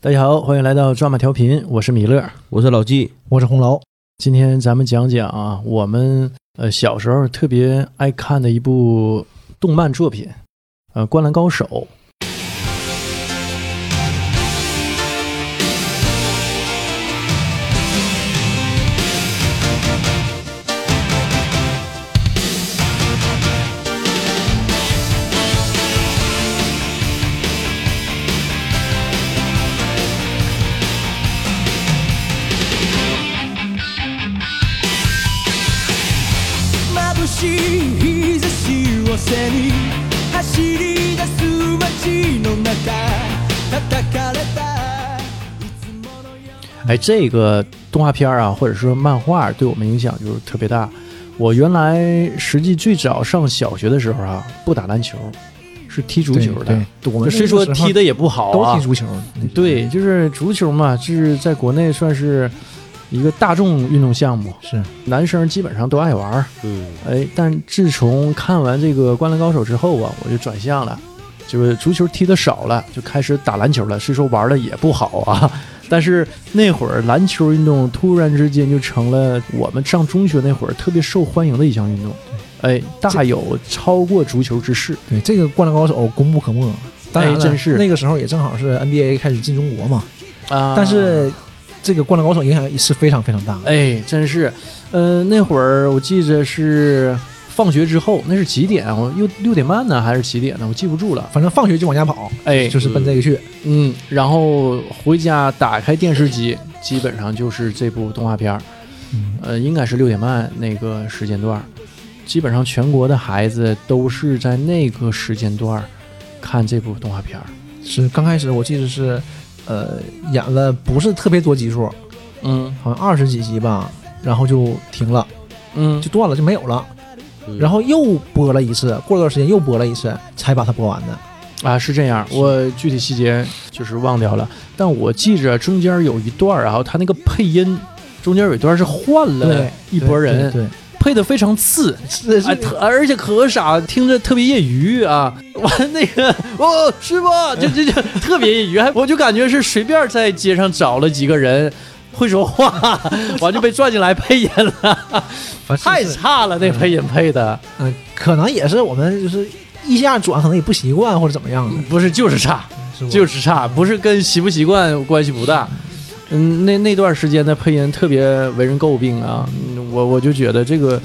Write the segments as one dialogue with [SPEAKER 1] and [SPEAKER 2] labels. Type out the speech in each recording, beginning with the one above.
[SPEAKER 1] 大家好，欢迎来到抓马调频，我是米勒，
[SPEAKER 2] 我是老纪，
[SPEAKER 3] 我是红楼。
[SPEAKER 1] 今天咱们讲讲啊，我们呃小时候特别爱看的一部动漫作品，呃，《灌篮高手》。哎，这个动画片啊，或者说漫画，对我们影响就是特别大。我原来实际最早上小学的时候啊，不打篮球，是踢足球的。
[SPEAKER 3] 对，对我们
[SPEAKER 1] 虽说踢的也不好啊
[SPEAKER 3] 都踢，足球，
[SPEAKER 1] 对，就是足球嘛，就是在国内算是一个大众运动项目，
[SPEAKER 3] 是
[SPEAKER 1] 男生基本上都爱玩儿。
[SPEAKER 2] 嗯，
[SPEAKER 1] 哎，但自从看完这个《灌篮高手》之后啊，我就转向了，就是足球踢的少了，就开始打篮球了。虽说玩的也不好啊，但是那会儿篮球运动突然之间就成了我们上中学那会儿特别受欢迎的一项运动。哎，大有超过足球之势。
[SPEAKER 3] 对这个《灌篮高手》功不可没。当然了
[SPEAKER 1] 哎真是
[SPEAKER 3] 那个时候也正好是 NBA 开始进中国嘛，
[SPEAKER 1] 啊
[SPEAKER 3] 但是这个《灌篮高手》影响也是非常非常大的。
[SPEAKER 1] 哎，真是，呃，那会儿我记着是放学之后，那是几点啊？我又六点半呢，还是几点呢？我记不住了。
[SPEAKER 3] 反正放学就往家跑，
[SPEAKER 1] 哎，
[SPEAKER 3] 就是奔这个去。
[SPEAKER 1] 嗯，然后回家打开电视机，基本上就是这部动画片儿，
[SPEAKER 3] 嗯，
[SPEAKER 1] 呃，应该是六点半那个时间段儿，基本上全国的孩子都是在那个时间段儿看这部动画片儿。
[SPEAKER 3] 是刚开始我记得是，呃，演了不是特别多集数，
[SPEAKER 1] 嗯
[SPEAKER 3] 好像二十几集吧，然后就停了，
[SPEAKER 1] 嗯
[SPEAKER 3] 就断了，就没有了。
[SPEAKER 2] 嗯
[SPEAKER 3] 然后又播了一次，过了段时间又播了一次，才把它播完的。
[SPEAKER 1] 啊，是这样，我具体细节就是忘掉了，但我记着中间有一段儿，然后他那个配音中间有一段是换了，一拨人，
[SPEAKER 3] 对，
[SPEAKER 1] 配的非常次，
[SPEAKER 3] 是
[SPEAKER 1] 哎，特而且可傻，听着特别业余啊！完那个哦，师傅，就就就特别业余，还我就感觉是随便在街上找了几个人会说话，完就被拽进来配音了，太差了，那配音配的。
[SPEAKER 3] 嗯，可能也是我们就是一下转，可能也不习惯或者怎么样的，
[SPEAKER 1] 不是就是差，
[SPEAKER 3] 是
[SPEAKER 1] 就是差，不是跟习不习惯关系不大。嗯，那那段时间的配音特别为人诟病啊，嗯我我就觉得这个，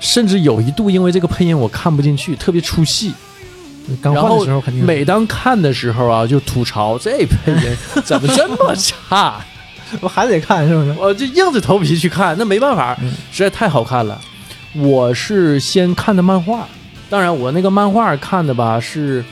[SPEAKER 1] 甚至有一度因为这个配音我看不进去，特别出戏。
[SPEAKER 3] 刚换的时候肯定
[SPEAKER 1] 每当看的时候啊，就吐槽这配音怎么这么差，
[SPEAKER 3] 我还得看，是不是？
[SPEAKER 1] 我就硬着头皮去看，那没办法
[SPEAKER 3] 嗯，
[SPEAKER 1] 实在太好看了。我是先看的漫画，当然我那个漫画看的吧是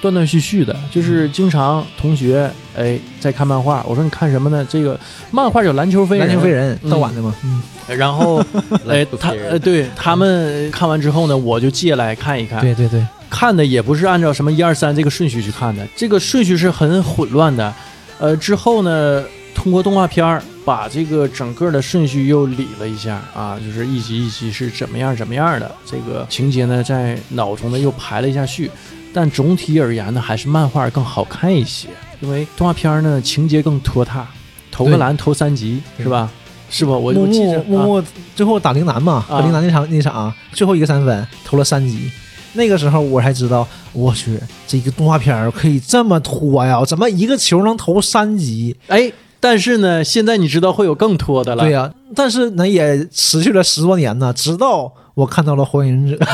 [SPEAKER 1] 断断续续的，就是经常同学哎在看漫画，我说你看什么呢？这个漫画叫篮球飞人，
[SPEAKER 3] 篮球飞人
[SPEAKER 1] 嗯
[SPEAKER 3] 盗版的嘛，嗯，
[SPEAKER 1] 然后 哎他呃对他们看完之后呢，我就借来看一看，
[SPEAKER 3] 对对对，
[SPEAKER 1] 看的也不是按照什么一二三这个顺序去看的，这个顺序是很混乱的。呃，之后呢，通过动画片儿把这个整个的顺序又理了一下啊，就是一集一集是怎么样怎么样的，这个情节呢在脑中呢又排了一下序。但总体而言呢，还是漫画更好看一些，因为动画片儿呢情节更拖沓，投个篮投三集是吧？是不？我
[SPEAKER 3] 木
[SPEAKER 1] 我记着啊
[SPEAKER 3] 木木木最后打陵南嘛，
[SPEAKER 1] 啊
[SPEAKER 3] 和陵南那场那场最后一个三分投了三级。那个时候我才知道，我去，这个动画片儿可以这么拖呀？怎么一个球能投三级？
[SPEAKER 1] 哎，但是呢，现在你知道会有更拖的了。
[SPEAKER 3] 对呀、但是呢也持续了十多年呢，直到我看到了《火影忍者》，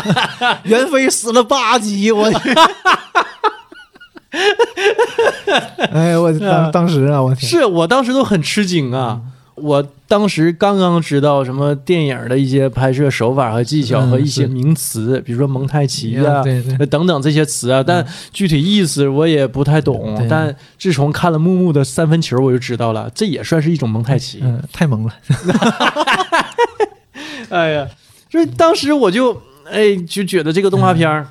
[SPEAKER 3] 猿飞死了八集，我天。哎，我当 当时啊，我天，
[SPEAKER 1] 是我当时都很吃惊啊！我当时刚刚知道什么电影的一些拍摄手法和技巧
[SPEAKER 3] 嗯
[SPEAKER 1] 和一些名词，比如说蒙太奇啊，等等这些词啊，但具体意思我也不太懂。
[SPEAKER 3] 对
[SPEAKER 1] 但自从看了木木的三分球，我就知道了，这也算是一种蒙太奇。
[SPEAKER 3] 嗯，太萌了。
[SPEAKER 1] 哎呀，所以当时我就哎就觉得这个动画片儿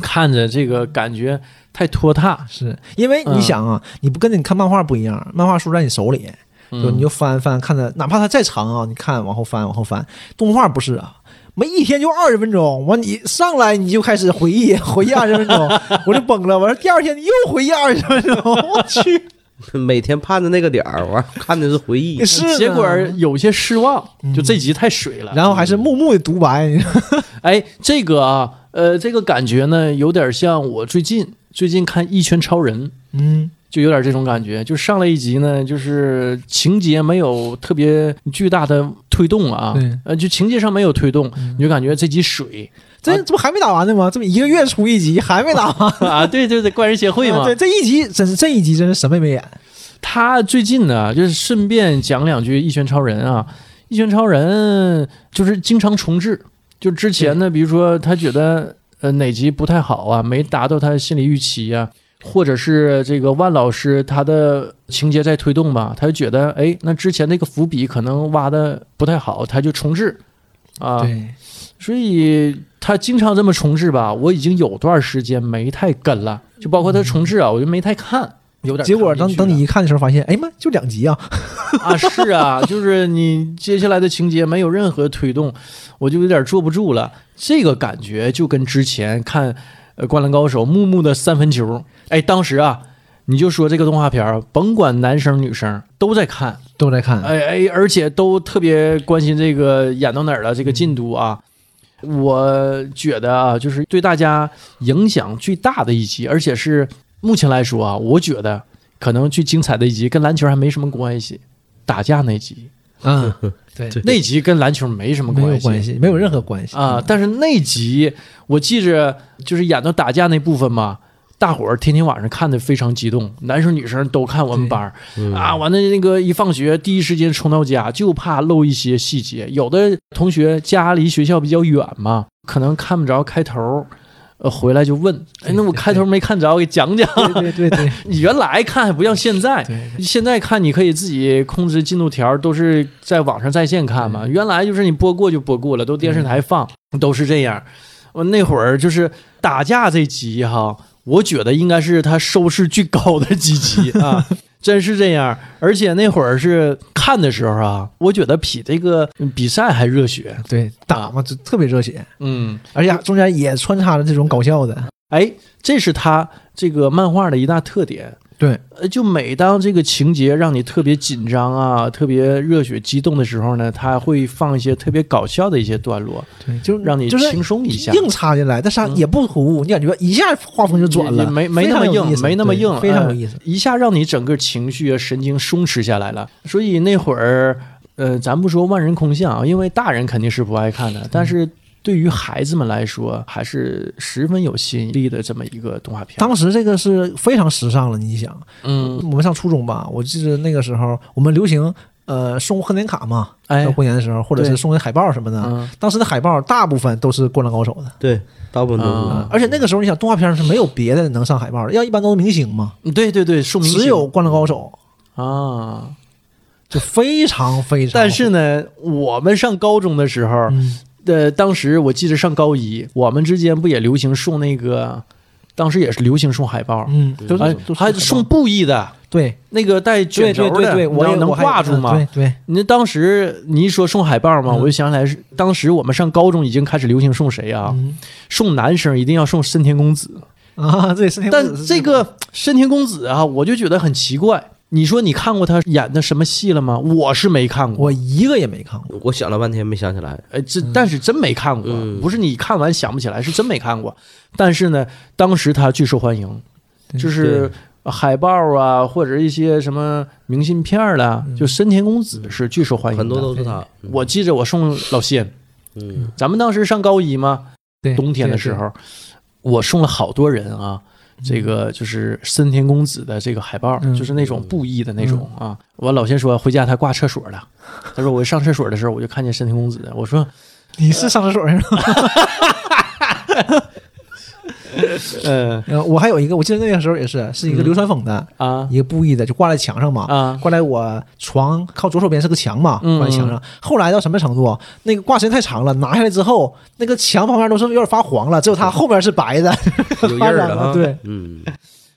[SPEAKER 1] 看着这个感觉太拖沓，
[SPEAKER 3] 是因为你想啊，你不跟你看漫画不一样，漫画书在你手里，就你就翻翻看着，哪怕它再长啊，你看往后翻往后翻，动画不是啊。没一天就二十分钟，完你上来你就开始回忆回忆二十分钟，我就崩了。完了第二天你又回忆二十分钟，我去，
[SPEAKER 2] 每天盼着那个点儿，完看的是回忆。
[SPEAKER 3] 是
[SPEAKER 1] 结果有些失望，就这集太水了。
[SPEAKER 3] 然后还是木木的独白，
[SPEAKER 1] 哎，这个啊，呃，这个感觉呢，有点像我最近最近看《一拳超人》，
[SPEAKER 3] 嗯，
[SPEAKER 1] 就有点这种感觉。就上来一集呢，就是情节没有特别巨大的推动啊，呃，就情节上没有推动，你就感觉这集水
[SPEAKER 3] 这这不还没打完呢吗？这不一个月出一集，还没打完。
[SPEAKER 1] 啊，对对对，怪人协会嘛。
[SPEAKER 3] 对，这一集真是这一集真是什么也没演。
[SPEAKER 1] 他最近呢，就是顺便讲两句《一拳超人》啊，《一拳超人》就是经常重置，就之前呢，比如说他觉得呃哪集不太好啊，没达到他心理预期啊，或者是这个万老师他的情节在推动吧，他就觉得哎，那之前那个伏笔可能挖的不太好，他就重置啊，
[SPEAKER 3] 对，
[SPEAKER 1] 所以他经常这么重置吧，我已经有段时间没太跟了，就包括他重置啊，我就没太看。有点
[SPEAKER 3] 结果等等你一看的时候，发现，哎妈，就两集啊！
[SPEAKER 1] 啊，是啊，就是你接下来的情节没有任何推动，我就有点坐不住了。这个感觉就跟之前看呃《灌篮高手》木木的三分球，哎，当时啊，你就说这个动画片儿，甭管男生女生都在看，
[SPEAKER 3] 都在看，
[SPEAKER 1] 哎哎，而且都特别关心这个演到哪儿了，这个进度啊。我觉得啊，就是对大家影响最大的一集，而且是目前来说啊，我觉得可能最精彩的一集跟篮球还没什么关系，打架那集，
[SPEAKER 3] 嗯，对，
[SPEAKER 1] 那集跟篮球没什么关系，
[SPEAKER 3] 有关系，没有任何关系
[SPEAKER 1] 啊。但是那集我记着，就是演到打架那部分嘛，大伙儿天天晚上看的非常激动，男生女生都看我们班儿
[SPEAKER 2] 嗯
[SPEAKER 1] 啊。完了那个一放学第一时间冲到家，就怕漏一些细节。有的同学家离学校比较远嘛，可能看不着开头。呃，回来就问，哎，那我开头没看着，给讲讲。
[SPEAKER 3] 对对对对
[SPEAKER 1] 你原来看还不像现在，
[SPEAKER 3] 对，
[SPEAKER 1] 现在看你可以自己控制进度条，都是在网上在线看嘛。原来就是你播过就播过了，都电视台放，都是这样。我那会儿就是打架这集哈，我觉得应该是他收视最高的几集啊，真是这样。而且那会儿是看的时候啊，我觉得比这个比赛还热血。
[SPEAKER 3] 对打嘛，就特别热血，
[SPEAKER 1] 嗯，
[SPEAKER 3] 而且中间也穿插了这种搞笑的，
[SPEAKER 1] 哎，这是他这个漫画的一大特点。
[SPEAKER 3] 对，
[SPEAKER 1] 呃，就每当这个情节让你特别紧张啊、特别热血激动的时候呢，他会放一些特别搞笑的一些段落，
[SPEAKER 3] 对，就
[SPEAKER 1] 让你
[SPEAKER 3] 就是
[SPEAKER 1] 轻松一下。
[SPEAKER 3] 硬插进来，但是也不突兀，你感觉一下画风就转了，
[SPEAKER 1] 没没那么硬，没那么硬，
[SPEAKER 3] 非常有意思。
[SPEAKER 1] 一下让你整个情绪啊、神经松弛下来了。所以那会儿，呃，咱不说万人空巷啊，因为大人肯定是不爱看的，但是对于孩子们来说，还是十分有吸引力的这么一个动画片。
[SPEAKER 3] 当时这个是非常时尚了，你想，
[SPEAKER 1] 嗯，
[SPEAKER 3] 我们上初中吧，我记得那个时候我们流行呃送贺年卡嘛，
[SPEAKER 1] 哎。
[SPEAKER 3] 到，过年的时候，或者是
[SPEAKER 1] 对
[SPEAKER 3] 送海报什么的。
[SPEAKER 1] 嗯，
[SPEAKER 3] 当时的海报大部分都是《灌篮高手》的，
[SPEAKER 2] 对，大部分都是。
[SPEAKER 1] 啊
[SPEAKER 3] 而且那个时候你想动画片是没有别的能上海报的，要一般都是明星嘛，
[SPEAKER 1] 对对对，
[SPEAKER 3] 只有《灌篮高手。
[SPEAKER 1] 啊。》
[SPEAKER 3] 就非常非常。
[SPEAKER 1] 但是呢，我们上高中的时候，
[SPEAKER 3] 嗯，
[SPEAKER 1] 呃，当时我记得上高一，我们之间不也流行送那个，当时也是流行送海报，
[SPEAKER 3] 嗯，都
[SPEAKER 1] 哎
[SPEAKER 3] 是都是
[SPEAKER 1] 还送布艺的，
[SPEAKER 3] 对
[SPEAKER 1] 那个带卷轴的，
[SPEAKER 3] 对对对，我也我还
[SPEAKER 1] 挂住吗？
[SPEAKER 3] 对对，
[SPEAKER 1] 你当时你一说送海报嘛，
[SPEAKER 3] 嗯
[SPEAKER 1] 我就想起来是当时我们上高中已经开始流行送谁啊？
[SPEAKER 3] 嗯
[SPEAKER 1] 送男生一定要送深田恭子，
[SPEAKER 3] 啊，对，是
[SPEAKER 1] 但这个深田恭子啊，我就觉得很奇怪。你说你看过他演的什么戏了吗？我是没看过，
[SPEAKER 3] 我一个也没看过。
[SPEAKER 2] 我想了半天没想起来。
[SPEAKER 1] 哎，这但是真没看过，
[SPEAKER 2] 嗯。
[SPEAKER 1] 不是你看完想不起来，是真没看过。但是呢，当时他巨受欢迎，就是海报啊，或者一些什么明信片儿啦，
[SPEAKER 3] 嗯。
[SPEAKER 1] 就深田恭子是巨受欢迎的。
[SPEAKER 2] 很多都是他。
[SPEAKER 1] 我记着我送老谢，
[SPEAKER 2] 嗯，
[SPEAKER 1] 咱们当时上高一嘛，冬天的时候，我送了好多人啊。这个就是森田公子的这个海报，
[SPEAKER 3] 嗯
[SPEAKER 1] 就是那种布艺的那种啊。我老先说回家他挂厕所了，他说我上厕所的时候我就看见森田公子，我说
[SPEAKER 3] 你是上厕所去了。
[SPEAKER 1] 呃
[SPEAKER 3] 呃，我还有一个，我记得那个时候也是，是一个
[SPEAKER 1] 嗯。
[SPEAKER 3] 流川枫的
[SPEAKER 1] 啊。
[SPEAKER 3] 一个布艺的，就挂在墙上嘛。
[SPEAKER 1] 啊。
[SPEAKER 3] 挂在我床靠左手边是个墙嘛，
[SPEAKER 1] 嗯
[SPEAKER 3] 挂在墙上。后来到什么程度？那个挂时间太长了，拿下来之后，那个墙旁边都是有点发黄了，只有它后边是白的，
[SPEAKER 2] 有印儿了。
[SPEAKER 3] 对，
[SPEAKER 2] 嗯，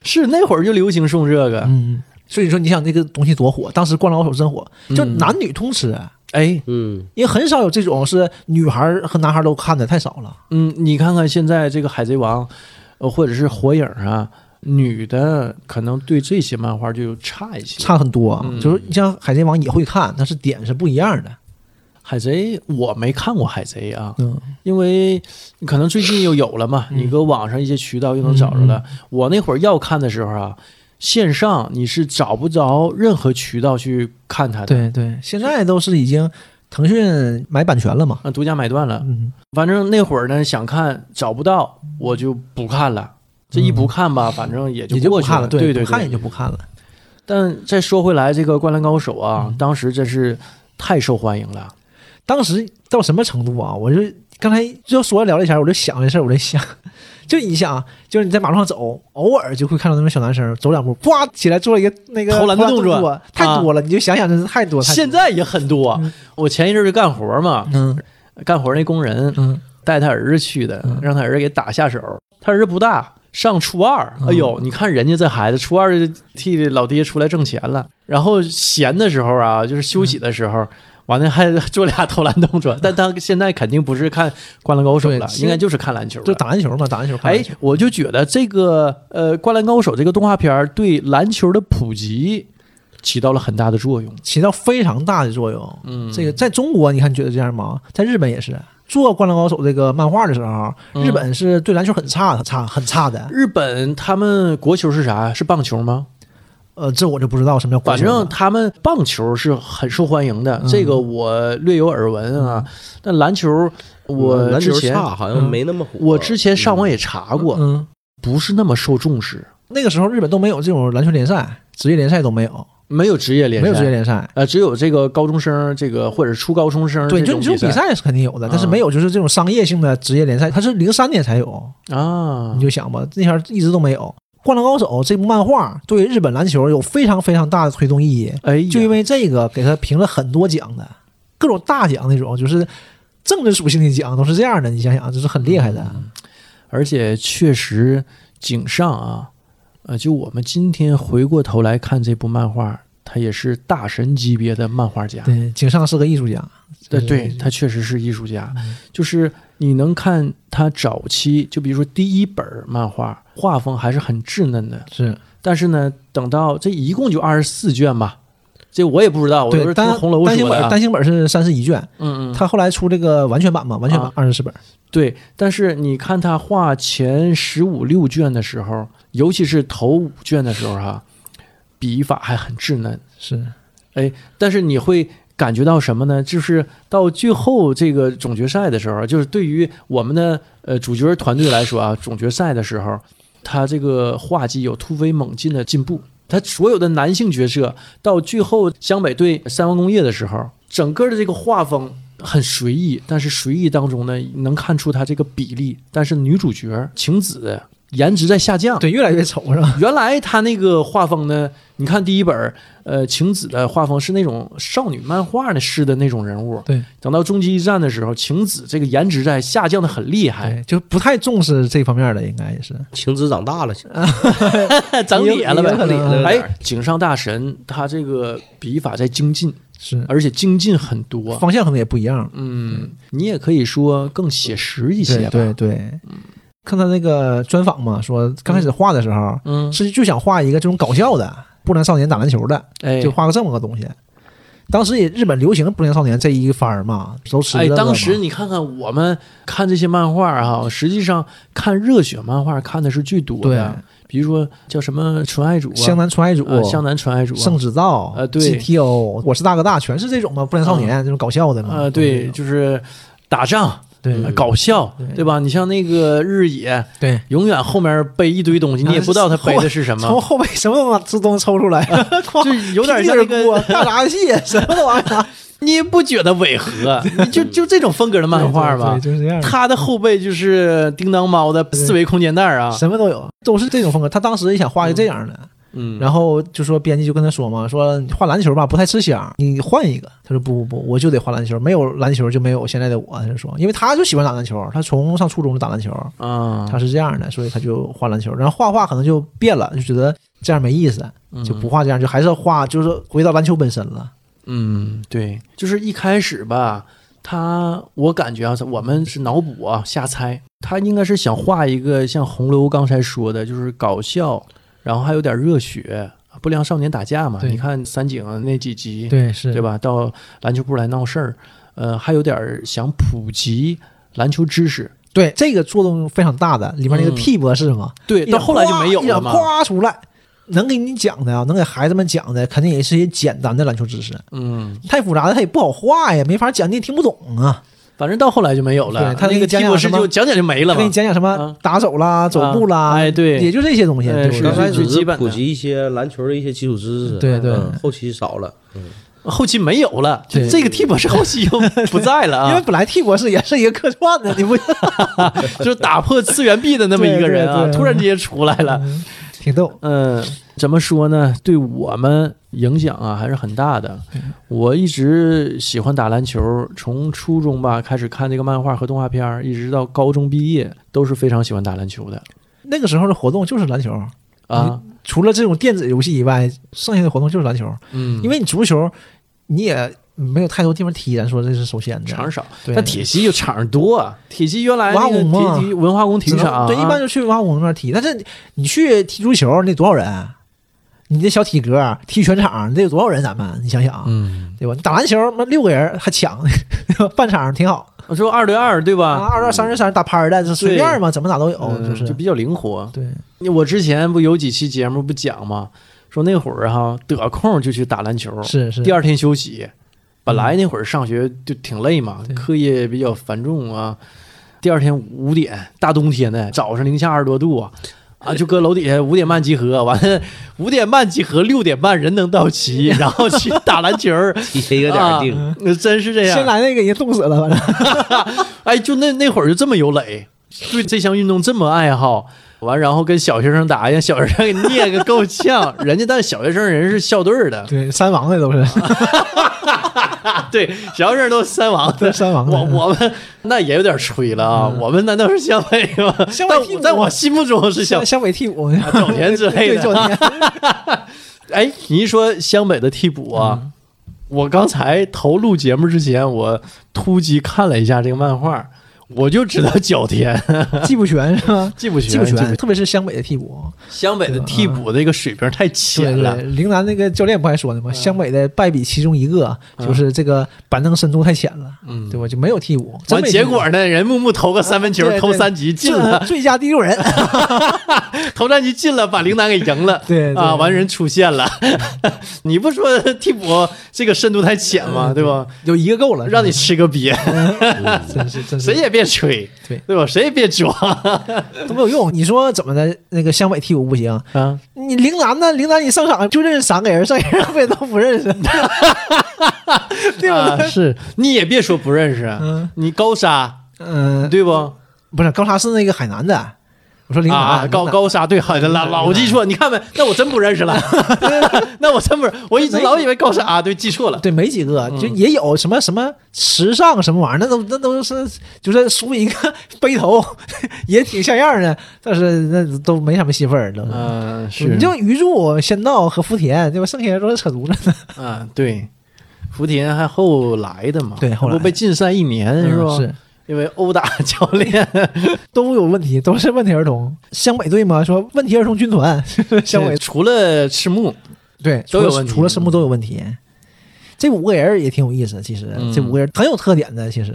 [SPEAKER 1] 是那会儿就流行送这个，
[SPEAKER 3] 嗯，所以说你想这个东西多火，当时《灌篮高手》真火，就
[SPEAKER 1] 嗯。
[SPEAKER 3] 男女通吃，
[SPEAKER 1] 哎，
[SPEAKER 3] 啊
[SPEAKER 2] 嗯，
[SPEAKER 3] 因为很少有这种是女孩儿和男孩儿都看的，太少了。
[SPEAKER 1] 嗯，你看看现在这个海贼王，呃，或者是火影啊，女的可能对这些漫画就差一些。
[SPEAKER 3] 差很多啊。
[SPEAKER 1] 嗯
[SPEAKER 3] 就是你像海贼王也会看，但是点是不一样的。
[SPEAKER 1] 海贼我没看过海贼啊，
[SPEAKER 3] 嗯，
[SPEAKER 1] 因为可能最近又有了嘛，你搁网上一些渠道又能找着
[SPEAKER 3] 嗯
[SPEAKER 1] 了。我那会儿要看的时候啊，线上你是找不着任何渠道去看它的，
[SPEAKER 3] 对对，现在都是已经腾讯买版权了嘛。
[SPEAKER 1] 啊，独家买断了。
[SPEAKER 3] 嗯，
[SPEAKER 1] 反正那会儿呢，想看找不到，我就不看了。这一不看吧，反正也就
[SPEAKER 3] 不看了，
[SPEAKER 1] 对对
[SPEAKER 3] 不看也。就不看了。
[SPEAKER 1] 但再说回来，这个《灌篮高手》啊，
[SPEAKER 3] 嗯
[SPEAKER 1] 当时真是太受欢迎了。
[SPEAKER 3] 当时到什么程度啊？我就刚才就说聊了一下，我就想这事儿，我就想，就你想啊，就是你在马路上走，偶尔就会看到那种小男生走两步，啪起来做一个那个
[SPEAKER 1] 投篮的动作
[SPEAKER 3] 作，太多了，你就想想，真是太多。太多
[SPEAKER 1] 现在也很多
[SPEAKER 3] 嗯。
[SPEAKER 1] 我前一阵儿就干活嘛，
[SPEAKER 3] 嗯
[SPEAKER 1] 干活那工人
[SPEAKER 3] 嗯
[SPEAKER 1] 带他儿子去的
[SPEAKER 3] 嗯，
[SPEAKER 1] 让他儿子给打下手。他儿子不大，上初二。
[SPEAKER 3] 嗯
[SPEAKER 1] 哎呦，你看人家这孩子，初二就替老爹出来挣钱了。然后闲的时候啊，就是休息的时候。完了还 做俩投篮动作，但他现在肯定不是看《灌篮高手》了，应该就是看篮球。
[SPEAKER 3] 就打篮球嘛，打篮球。看
[SPEAKER 1] 哎
[SPEAKER 3] 篮球，
[SPEAKER 1] 我就觉得这个呃《灌篮高手》这个动画片儿对篮球的普及起到了很大的作用。
[SPEAKER 3] 起到非常大的作用。
[SPEAKER 1] 嗯，
[SPEAKER 3] 这个在中国，你看觉得这样吗？在日本也是做《灌篮高手》这个漫画的时候，
[SPEAKER 1] 嗯
[SPEAKER 3] 日本是对篮球很差很，差很差的。
[SPEAKER 1] 日本他们国球是啥？是棒球吗？
[SPEAKER 3] 呃，这我就不知道什么叫国
[SPEAKER 1] 反。正他们棒球是很受欢迎的，
[SPEAKER 3] 嗯
[SPEAKER 1] 这个我略有耳闻啊。但篮球，我之前
[SPEAKER 2] 差，好像没那么火。
[SPEAKER 1] 我之前上网也查过，
[SPEAKER 3] 嗯，
[SPEAKER 1] 不是那么受重视，
[SPEAKER 3] 那个时候日本都没有这种篮球联赛，职业联赛都没有，
[SPEAKER 1] 没有职业联赛，
[SPEAKER 3] 没有职业联赛。
[SPEAKER 1] 呃，只有这个高中生，这个或者初高中生
[SPEAKER 3] 对，就这种比赛是肯定有的，但是没有就是这种商业性的职业联赛，它是零三年才有。
[SPEAKER 1] 啊
[SPEAKER 3] 你，就想吧，那前儿一直都没有。《灌篮高手》这部漫画对日本篮球有非常非常大的推动意义，
[SPEAKER 1] 哎，
[SPEAKER 3] 就因为这个给他评了很多奖的，各种大奖那种，就是政治属性的奖都是这样的。你想想，这是很厉害的。
[SPEAKER 1] 而且确实井上啊，呃，就我们今天回过头来看这部漫画，他也是大神级别的漫画家。
[SPEAKER 3] 对，井上是个艺术家。
[SPEAKER 1] 对，对他确实是艺术家。
[SPEAKER 3] 嗯
[SPEAKER 1] 就是你能看他早期，就比如说第一本漫画，画风还是很稚嫩的。
[SPEAKER 3] 是
[SPEAKER 1] 但是呢，等到这一共就二十四卷吧，这我也不知道，我都
[SPEAKER 3] 对单
[SPEAKER 1] 是听红楼
[SPEAKER 3] 单行本。单行本是三十一卷，
[SPEAKER 1] 嗯嗯，
[SPEAKER 3] 他后来出这个完全版嘛，完全版
[SPEAKER 1] 啊
[SPEAKER 3] 二十四本。
[SPEAKER 1] 对，但是你看他画前十五六卷的时候，尤其是头五卷的时候哈、笔法还很稚嫩。
[SPEAKER 3] 是哎
[SPEAKER 1] 但是你会感觉到什么呢？就是到最后这个总决赛的时候，就是对于我们的呃主角团队来说啊，总决赛的时候，他这个画技有突飞猛进的进步。他所有的男性角色到最后湘北对三王工业的时候，整个的这个画风很随意，但是随意当中呢，能看出他这个比例。但是女主角晴子颜值在下降，
[SPEAKER 3] 对，越来越丑是吧？
[SPEAKER 1] 原来他那个画风呢，你看第一本，呃，晴子的画风是那种少女漫画的式的那种人物。
[SPEAKER 3] 对，
[SPEAKER 1] 等到终极一战的时候，晴子这个颜值在下降的很厉害，
[SPEAKER 3] 就不太重视这方面的，应该也是。
[SPEAKER 2] 晴子长大了，
[SPEAKER 1] 长脸了
[SPEAKER 3] 有可
[SPEAKER 1] 呗。
[SPEAKER 3] 能
[SPEAKER 1] 哎，井上大神他这个笔法在精进，
[SPEAKER 3] 是
[SPEAKER 1] 而且精进很多。
[SPEAKER 3] 方向可能也不一样。
[SPEAKER 1] 嗯，你也可以说更写实一些
[SPEAKER 3] 对
[SPEAKER 1] 吧。
[SPEAKER 3] 对对，看他那个专访嘛，说刚开始画的时候，
[SPEAKER 1] 嗯，
[SPEAKER 3] 是就想画一个这种搞笑的不良少年打篮球的，
[SPEAKER 1] 哎，
[SPEAKER 3] 就画个这么个东西。当时也日本流行不良少年这一番儿嘛，都吃
[SPEAKER 1] 哎，当时你看看我们看这些漫画哈、实际上看热血漫画看的是最多
[SPEAKER 3] 对。
[SPEAKER 1] 的，比如说叫什么纯爱主啊，
[SPEAKER 3] 湘南纯爱组、
[SPEAKER 1] 啊，湘南纯爱组啊，
[SPEAKER 3] 圣子造、
[SPEAKER 1] 呃对
[SPEAKER 3] GTO，我是大哥大，全是这种嘛，不良少年、这种搞笑的嘛。
[SPEAKER 1] 呃，对，就是打仗、
[SPEAKER 3] 对
[SPEAKER 1] 呃搞笑，
[SPEAKER 3] 对
[SPEAKER 1] 对吧？你像那个日野，
[SPEAKER 3] 对，
[SPEAKER 1] 永远后面背一堆东西，你也不知道他背的是什么 从，
[SPEAKER 3] 后背什么东西抽出来，
[SPEAKER 1] 就有点像那个，
[SPEAKER 3] 大闸蟹，什么玩意儿。
[SPEAKER 1] 你也不觉得违和，你就就这种风格的漫画吧
[SPEAKER 3] 对，对就是这样。
[SPEAKER 1] 他的后背就是叮当猫的四维空间袋啊，
[SPEAKER 3] 什么都有，都是这种风格。他当时也想画一个这样的，
[SPEAKER 1] 嗯，
[SPEAKER 3] 然后就说编辑就跟他说嘛，说画篮球吧不太吃香，你换一个。他说不不不，我就得画篮球，没有篮球就没有现在的我。他就说，因为他就喜欢打篮球，他从上初中就打篮球，
[SPEAKER 1] 啊，
[SPEAKER 3] 他是这样的，所以他就画篮球。然后画画可能就变了，就觉得这样没意思，就不画这样，就还是画，就是回到篮球本身了。
[SPEAKER 1] 嗯，对，就是一开始吧，他我感觉啊，我们是脑补啊，瞎猜，他应该是想画一个像洪流刚才说的，就是搞笑，然后还有点热血，不良少年打架嘛。你看三井那几集，
[SPEAKER 3] 对是
[SPEAKER 1] 对吧？到篮球部来闹事儿，呃，还有点想普及篮球知识。
[SPEAKER 3] 对这个作用非常大的，里面那个
[SPEAKER 1] 嗯
[SPEAKER 3] T 博士嘛，
[SPEAKER 1] 对，到后来就没有了嘛。
[SPEAKER 3] 哗出来，能给你讲的啊，能给孩子们讲的，肯定也是一些简单的篮球知识。
[SPEAKER 1] 嗯，
[SPEAKER 3] 太复杂的他也不好画呀，没法讲，你也听不懂啊。
[SPEAKER 1] 反正到后来就没有了。
[SPEAKER 3] 他
[SPEAKER 1] 那个
[SPEAKER 3] 讲讲什么
[SPEAKER 1] 替博士就讲讲就没了嘛。
[SPEAKER 3] 他给你。讲讲什么
[SPEAKER 1] 啊。
[SPEAKER 3] 打手啦、走步啦，
[SPEAKER 1] 哎对。
[SPEAKER 3] 也就这些东西。
[SPEAKER 1] 哎是
[SPEAKER 2] 始
[SPEAKER 1] 基本的。
[SPEAKER 2] 普及一些篮球的一些基础知识，
[SPEAKER 3] 对对。
[SPEAKER 2] 嗯后期少了，
[SPEAKER 1] 后期没有了，就这个 T 博士后期又不在了
[SPEAKER 3] 因为
[SPEAKER 1] 啊，
[SPEAKER 3] 本来 T 博士也是一个客串的，你不
[SPEAKER 1] 就是打破次元壁的那么一个人啊，突然之间出来了。
[SPEAKER 3] 挺逗。
[SPEAKER 1] 嗯，怎么说呢？对我们影响啊还是很大的。我一直喜欢打篮球，从初中吧开始看这个漫画和动画片儿，一直到高中毕业，都是非常喜欢打篮球的
[SPEAKER 3] 那个时候的活动就是篮球，
[SPEAKER 1] 啊。
[SPEAKER 3] 除了这种电子游戏以外，剩下的活动就是篮球。
[SPEAKER 1] 嗯，
[SPEAKER 3] 因为你足球你也没有太多地方踢，咱说这是首先的。
[SPEAKER 1] 场少，
[SPEAKER 3] 对
[SPEAKER 1] 但铁西就场多啊。铁西原来那个
[SPEAKER 3] 文化宫嘛
[SPEAKER 1] 铁西文化宫体育场啊，
[SPEAKER 3] 对，一般就去文化宫那边踢。但是你去踢足球，你得多少人？啊你这小体格踢全场，你得有多少人？咱们你想想，
[SPEAKER 1] 嗯，
[SPEAKER 3] 对吧？你打篮球，那六个人还抢，对吧半场挺好
[SPEAKER 1] 我说二对二对吧？
[SPEAKER 3] 啊，二二三对三打拍儿的，这随便嘛，怎么打都有，
[SPEAKER 1] 嗯
[SPEAKER 3] 就是
[SPEAKER 1] 就比较灵活。
[SPEAKER 3] 对，
[SPEAKER 1] 我之前不有几期节目不讲吗？说那会儿哈得空就去打篮球，
[SPEAKER 3] 是是。
[SPEAKER 1] 第二天休息。本来那会儿上学就挺累嘛，课业比较繁重啊。第二天五点，大冬天的，早上零下二十多度啊，啊，就搁楼底下五点半集合，完了五点半集合，六点半人能到齐，然后去打篮球儿。
[SPEAKER 2] 提前一个点儿定，
[SPEAKER 1] 啊那真是这样。
[SPEAKER 3] 先来那个已经冻死了，反正
[SPEAKER 1] 哎，就那那会儿就这么有垒，对这项运动这么爱好，完然后跟小学生打，让小学生给捏个够呛。人家但小学生人是校队儿的，
[SPEAKER 3] 对三王的都是
[SPEAKER 1] 对，小学生都三王的。
[SPEAKER 3] 都三王的。
[SPEAKER 1] 我我们那也有点吹了啊！我们难道是湘北吗？但
[SPEAKER 3] 湘北
[SPEAKER 1] 在我心目中是湘
[SPEAKER 3] 湘湘北替补，
[SPEAKER 1] 早田之类的
[SPEAKER 3] 对早田
[SPEAKER 1] 哎，你一说湘北的替补啊，我刚才投录节目之前，我突击看了一下这个漫画，我就知道角田
[SPEAKER 3] 记不全是吧？
[SPEAKER 1] 记不全，
[SPEAKER 3] 记不全，特别是湘北的替补。
[SPEAKER 1] 湘北的替补这个水平太浅了
[SPEAKER 3] 对，，陵南那个教练不还说呢吗？湘北的败笔其中一个
[SPEAKER 1] 嗯
[SPEAKER 3] 就是这个板凳深度太浅了，
[SPEAKER 1] 嗯，
[SPEAKER 3] 对吧？就没有替补。
[SPEAKER 1] 完结果呢，人木木投个三分球投三级进了，
[SPEAKER 3] 最佳第六人。
[SPEAKER 1] 投三级进了，把陵南给赢了。
[SPEAKER 3] 对对
[SPEAKER 1] 啊，完人出现了，你不说替补这个深度太浅吗？对吧？
[SPEAKER 3] 有一个够了，
[SPEAKER 1] 让你吃个瘪，
[SPEAKER 3] 真是真是
[SPEAKER 1] 谁也别吹，
[SPEAKER 3] 对
[SPEAKER 1] 对吧？谁也别装
[SPEAKER 3] 都没有用。你说怎么的？那个湘北替补不行，
[SPEAKER 1] 啊！
[SPEAKER 3] 你陵南呢？陵南你上场就认识三个人，剩下人不也都不认识？对
[SPEAKER 1] 啊，
[SPEAKER 3] 不对？
[SPEAKER 1] 是你也别说不认识，
[SPEAKER 3] 嗯
[SPEAKER 1] 你高沙
[SPEAKER 3] 嗯，
[SPEAKER 1] 对不？
[SPEAKER 3] 不是高沙是那个海南的。我说领导
[SPEAKER 1] 啊，高高沙对，好的老老记错，你看没？那我真不认识了，那我真不是，我一直老以为高沙啊，对，记错了。
[SPEAKER 3] 对，没几个，
[SPEAKER 1] 嗯
[SPEAKER 3] 就也有什么什么时尚什么玩意儿，那都那都是就是梳一个背头，也挺像样的，但是那都没什么戏份儿。
[SPEAKER 1] 嗯，是，
[SPEAKER 3] 你就鱼柱、仙道和福田，对吧？剩下人都是扯犊子的。
[SPEAKER 1] 啊，对，福田还后来的嘛，
[SPEAKER 3] 对后来
[SPEAKER 1] 被禁赛一年是吧？
[SPEAKER 3] 嗯是
[SPEAKER 1] 因为殴打 教练，
[SPEAKER 3] 都有问题，都是问题儿童。湘北队嘛，说问题儿童军团，湘北。
[SPEAKER 1] 除了赤木，
[SPEAKER 3] 对
[SPEAKER 1] 都有问题。
[SPEAKER 3] 除了赤木都有问题。这五个人也挺有意思，其实、
[SPEAKER 1] 嗯。
[SPEAKER 3] 这五个人很有特点的，其实。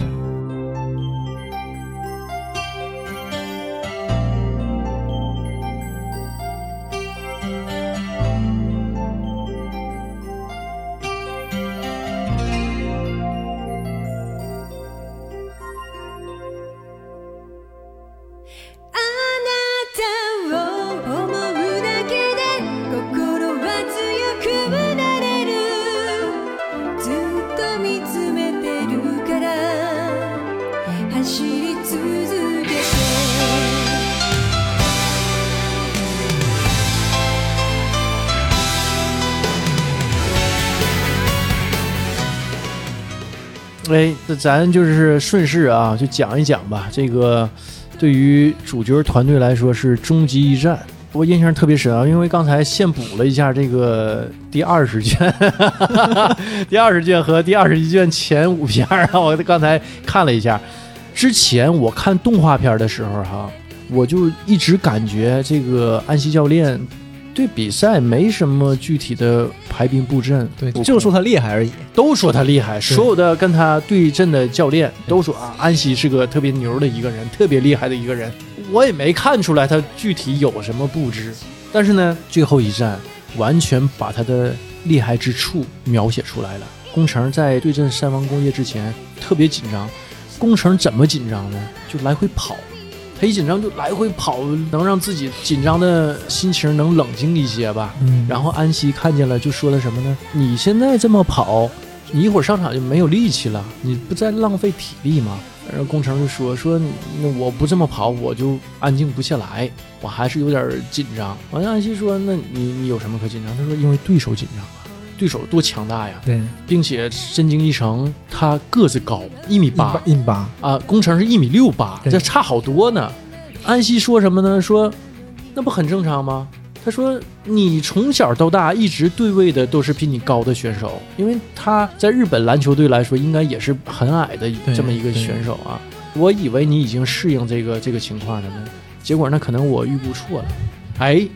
[SPEAKER 1] 哎，那咱就是顺势啊，就讲一讲吧。这个对于主角团队来说是终极一战我印象特别深啊，因为刚才现补了一下这个第二十卷，第二十卷和第二十一卷前五篇啊，我刚才看了一下。之前我看动画片的时候哈，我就一直感觉这个安西教练对比赛没什么具体的排兵布阵，
[SPEAKER 3] 对，
[SPEAKER 1] 我
[SPEAKER 3] 就说他厉害而已。
[SPEAKER 1] 都说他厉害，所有的跟他对阵的教练都说啊，安西是个特别牛的一个人，特别厉害的一个人。我也没看出来他具体有什么布置，但是呢，最后一战完全把他的厉害之处描写出来了。宫城在对阵山王工业之前特别紧张，宫城怎么紧张呢？就来回跑。他一紧张就来回跑，能让自己紧张的心情能冷静一些吧。
[SPEAKER 3] 嗯
[SPEAKER 1] 然后安西看见了，就说了什么呢？你现在这么跑，你一会儿上场就没有力气了，你不在浪费体力吗？然后工程就说说，那我不这么跑，我就安静不下来，我还是有点紧张。完了，安西说，那你你有什么可紧张？他说，因为对手紧张啊，对手多强大呀，
[SPEAKER 3] 对，
[SPEAKER 1] 并且深津一成他个子高，一米八，
[SPEAKER 3] 一米八，
[SPEAKER 1] 啊，工程是一米六八，这差好多呢。安西说什么呢？说那不很正常吗？他说你从小到大一直对位的都是比你高的选手，因为他在日本篮球队来说应该也是很矮的这么一个选手啊。我以为你已经适应这个这个情况了呢，结果那可能我预估错了。哎，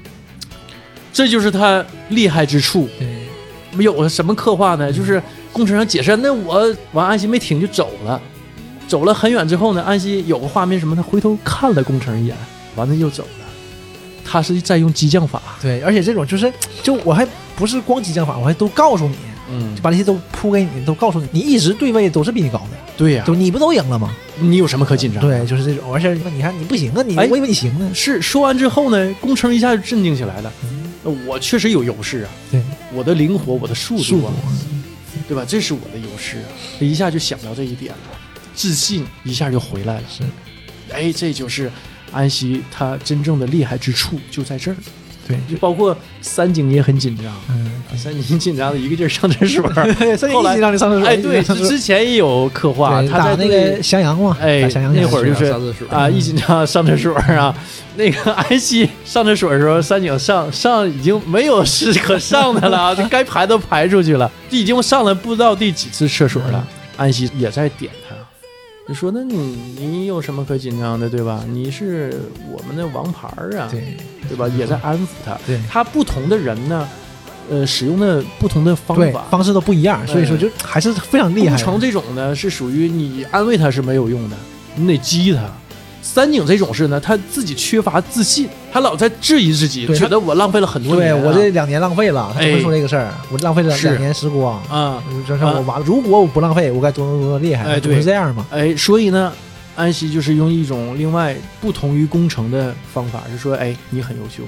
[SPEAKER 1] 这就是他厉害之处。
[SPEAKER 3] 对，
[SPEAKER 1] 有什么刻画呢？就是工程上解释，那我完安西没听就走了，走了很远之后呢，安西有个画面什么，他回头看了工程一眼，完了又走了。他是在用激将法，
[SPEAKER 3] 对，而且这种就是，就我还不是光激将法，我还都告诉你，
[SPEAKER 1] 嗯
[SPEAKER 3] 就，把这些都铺给你，都告诉你，你一直对位都是比你高的，
[SPEAKER 1] 对呀、
[SPEAKER 3] 对，你不都赢了吗？
[SPEAKER 1] 你有什么可紧张？，
[SPEAKER 3] 对，就是这种。而且你看你不行啊，你
[SPEAKER 1] 哎
[SPEAKER 3] 我以为你行呢。
[SPEAKER 1] 是说完之后呢，工程一下就镇定起来了。呃我确实有优势啊，
[SPEAKER 3] 对，
[SPEAKER 1] 我的灵活，我的速
[SPEAKER 3] 速度
[SPEAKER 1] 度啊，对吧？这是我的优势啊，他一下就想到这一点了，自信一下就回来了。
[SPEAKER 3] 是，
[SPEAKER 1] 哎，这就是安西他真正的厉害之处就在这儿。
[SPEAKER 3] 对，
[SPEAKER 1] 就包括三井也很紧张，
[SPEAKER 3] 嗯，
[SPEAKER 1] 三井紧张的一个劲儿上厕所。
[SPEAKER 3] 所以
[SPEAKER 1] 后来
[SPEAKER 3] 一直让你上厕所。
[SPEAKER 1] 哎，对，之前也有刻画，他在
[SPEAKER 3] 打那个襄阳嘛，
[SPEAKER 1] 哎
[SPEAKER 3] 阳
[SPEAKER 1] 那会儿就是
[SPEAKER 2] 上厕所
[SPEAKER 1] 啊，一紧张上厕所啊，那个安西上厕所的时候，三井上上已经没有事可上的了，这该排都排出去了，已经上了不知道第几次厕所了。安西也在点他，就说：“那你你有什么可紧张的，对吧？你是我们的王牌儿啊，
[SPEAKER 3] 对
[SPEAKER 1] 对吧？”也在安抚他。
[SPEAKER 3] 对
[SPEAKER 1] 他不同的人呢，呃，使用的不同的方法，
[SPEAKER 3] 方式都不一样，所以说就还是非常厉害的。
[SPEAKER 1] 工程这种呢是属于你安慰他是没有用的，你得激他。三井这种事呢，他自己缺乏自信，他老在质疑自己，觉得我浪费了很多
[SPEAKER 3] 对
[SPEAKER 1] 年、啊。
[SPEAKER 3] 我这两年浪费了，他怎么
[SPEAKER 1] 哎
[SPEAKER 3] 说这个事儿？我浪费了两年时光，
[SPEAKER 1] 啊，
[SPEAKER 3] 就是我完了。如果我不浪费，我该多多多厉害，
[SPEAKER 1] 哎
[SPEAKER 3] 总是这样嘛。
[SPEAKER 1] 哎，所以呢，安西就是用一种另外不同于工程的方法，就说，哎，你很优秀，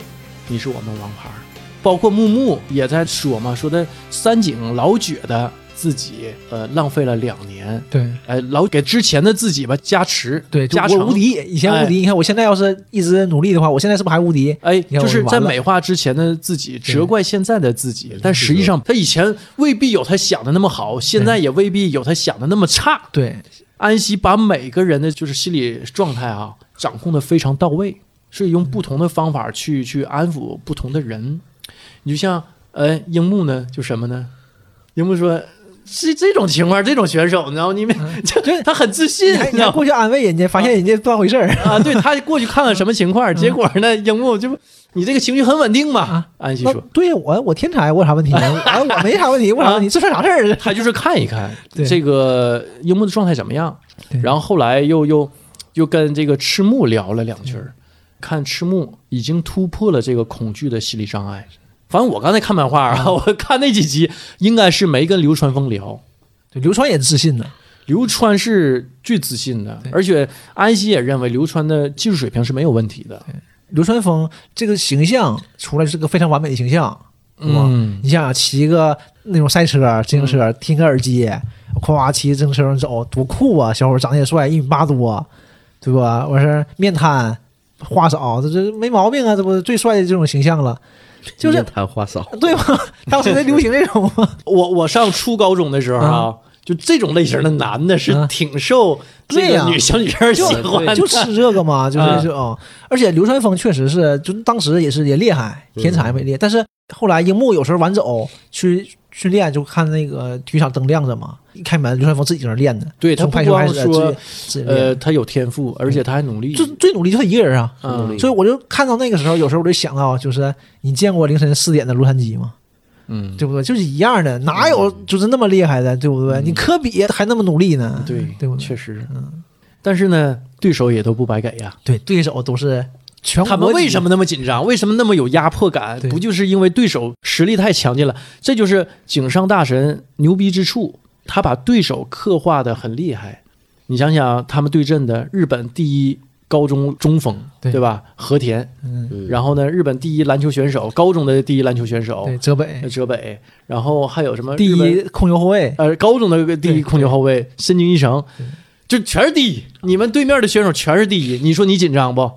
[SPEAKER 1] 你是我们王牌儿。包括木木也在说嘛，说的三井老觉得自己呃浪费了两年，
[SPEAKER 3] 对
[SPEAKER 1] 哎，老给之前的自己吧加持，
[SPEAKER 3] 对，
[SPEAKER 1] 加成
[SPEAKER 3] 我无敌，以前无敌。你看我现在要是一直努力的话，我现在是不是还无敌？
[SPEAKER 1] 哎，就是在美化之前的自己，责怪现在的自己，但实际上他以前未必有他想的那么好，现在也未必有他想的那么差。
[SPEAKER 3] 对
[SPEAKER 1] 安息把每个人的就是心理状态啊掌控的非常到位，所以用不同的方法去去安抚不同的人。你就像呃樱木呢，就什么呢？樱木说。是这种情况，这种选手，你知道吗？你们就他很自信，
[SPEAKER 3] 你还
[SPEAKER 1] 你知道吗
[SPEAKER 3] 你还过去安慰人家，发现人家不当回事儿。
[SPEAKER 1] 啊，对他过去看看什么情况，结果呢，樱木就你这个情绪很稳定嘛安西说，
[SPEAKER 3] 对呀，我我天才，我有啥问题啊？我我没啥问题，我有啥问题？这算啥事儿？
[SPEAKER 1] 他就是看一看 这个樱木的状态怎么样，然后后来又又又跟这个赤木聊了两句儿，看赤木已经突破了这个恐惧的心理障碍。反正我刚才看漫画啊，我看那几集应该是没跟流川枫聊，
[SPEAKER 3] 对，流川也自信的。
[SPEAKER 1] 流川是最自信的，而且安西也认为流川的技术水平是没有问题的。
[SPEAKER 3] 流川枫这个形象出来是个非常完美的形象，对吧？
[SPEAKER 1] 嗯，
[SPEAKER 3] 你想想，骑个那种赛车、自行车，听个耳机，夸夸骑自行车上走，多酷啊！小伙长得也帅，一米八多，对吧？完事儿面瘫，话少，这这没毛病啊！这不最帅的这种形象了，就是
[SPEAKER 2] 面瘫话少，
[SPEAKER 3] 对吧？当时在流行这种吗，
[SPEAKER 1] 我我上初高中的时候啊，
[SPEAKER 3] 啊
[SPEAKER 1] 就这种类型的男的是
[SPEAKER 3] 啊
[SPEAKER 1] 挺受这
[SPEAKER 3] 对呀
[SPEAKER 1] 个女小女生喜欢的，
[SPEAKER 3] 就吃 这个嘛，就是
[SPEAKER 1] 啊
[SPEAKER 3] 这种。而且流川枫确实是，就当时也是也厉害，天才没厉害。但是后来樱木有时候晚走去训练，就看那个体育场灯亮着嘛，一开门流川枫自己在那练呢。
[SPEAKER 1] 对他不
[SPEAKER 3] 从排球开
[SPEAKER 1] 光说呃，他有天赋，而且他还努力，
[SPEAKER 3] 就最努力就他一个人啊。
[SPEAKER 1] 嗯
[SPEAKER 3] 所以我就看到那个时候，有时候我就想到，就是你见过凌晨四点的洛杉矶吗？
[SPEAKER 1] 嗯，
[SPEAKER 3] 对不对？就是一样的，哪有就是那么厉害的，对不对？你科比还那么努力呢，
[SPEAKER 1] 对
[SPEAKER 3] 对不对？
[SPEAKER 1] 确实，嗯但是呢，对手也都不白给呀。
[SPEAKER 3] 对，对手都是全
[SPEAKER 1] 他们为什
[SPEAKER 3] 么？
[SPEAKER 1] 那么紧张？为什么那么有压迫感？不就是因为对手实力太强劲了？这就是井上大神牛逼之处，他把对手刻画的很厉害。你想想，他们对阵的日本第一高中中锋，
[SPEAKER 3] 对
[SPEAKER 1] 对吧？和田，
[SPEAKER 3] 嗯，
[SPEAKER 2] 嗯
[SPEAKER 1] 然后呢，日本第一篮球选手，高中的第一篮球选手
[SPEAKER 3] 对，泽北
[SPEAKER 1] 呃泽北，然后还有什么
[SPEAKER 3] 第一控球后卫，
[SPEAKER 1] 呃，高中的第一控球后卫深津一成，就全是第一。你们对面的选手全是第一，你说你紧张不？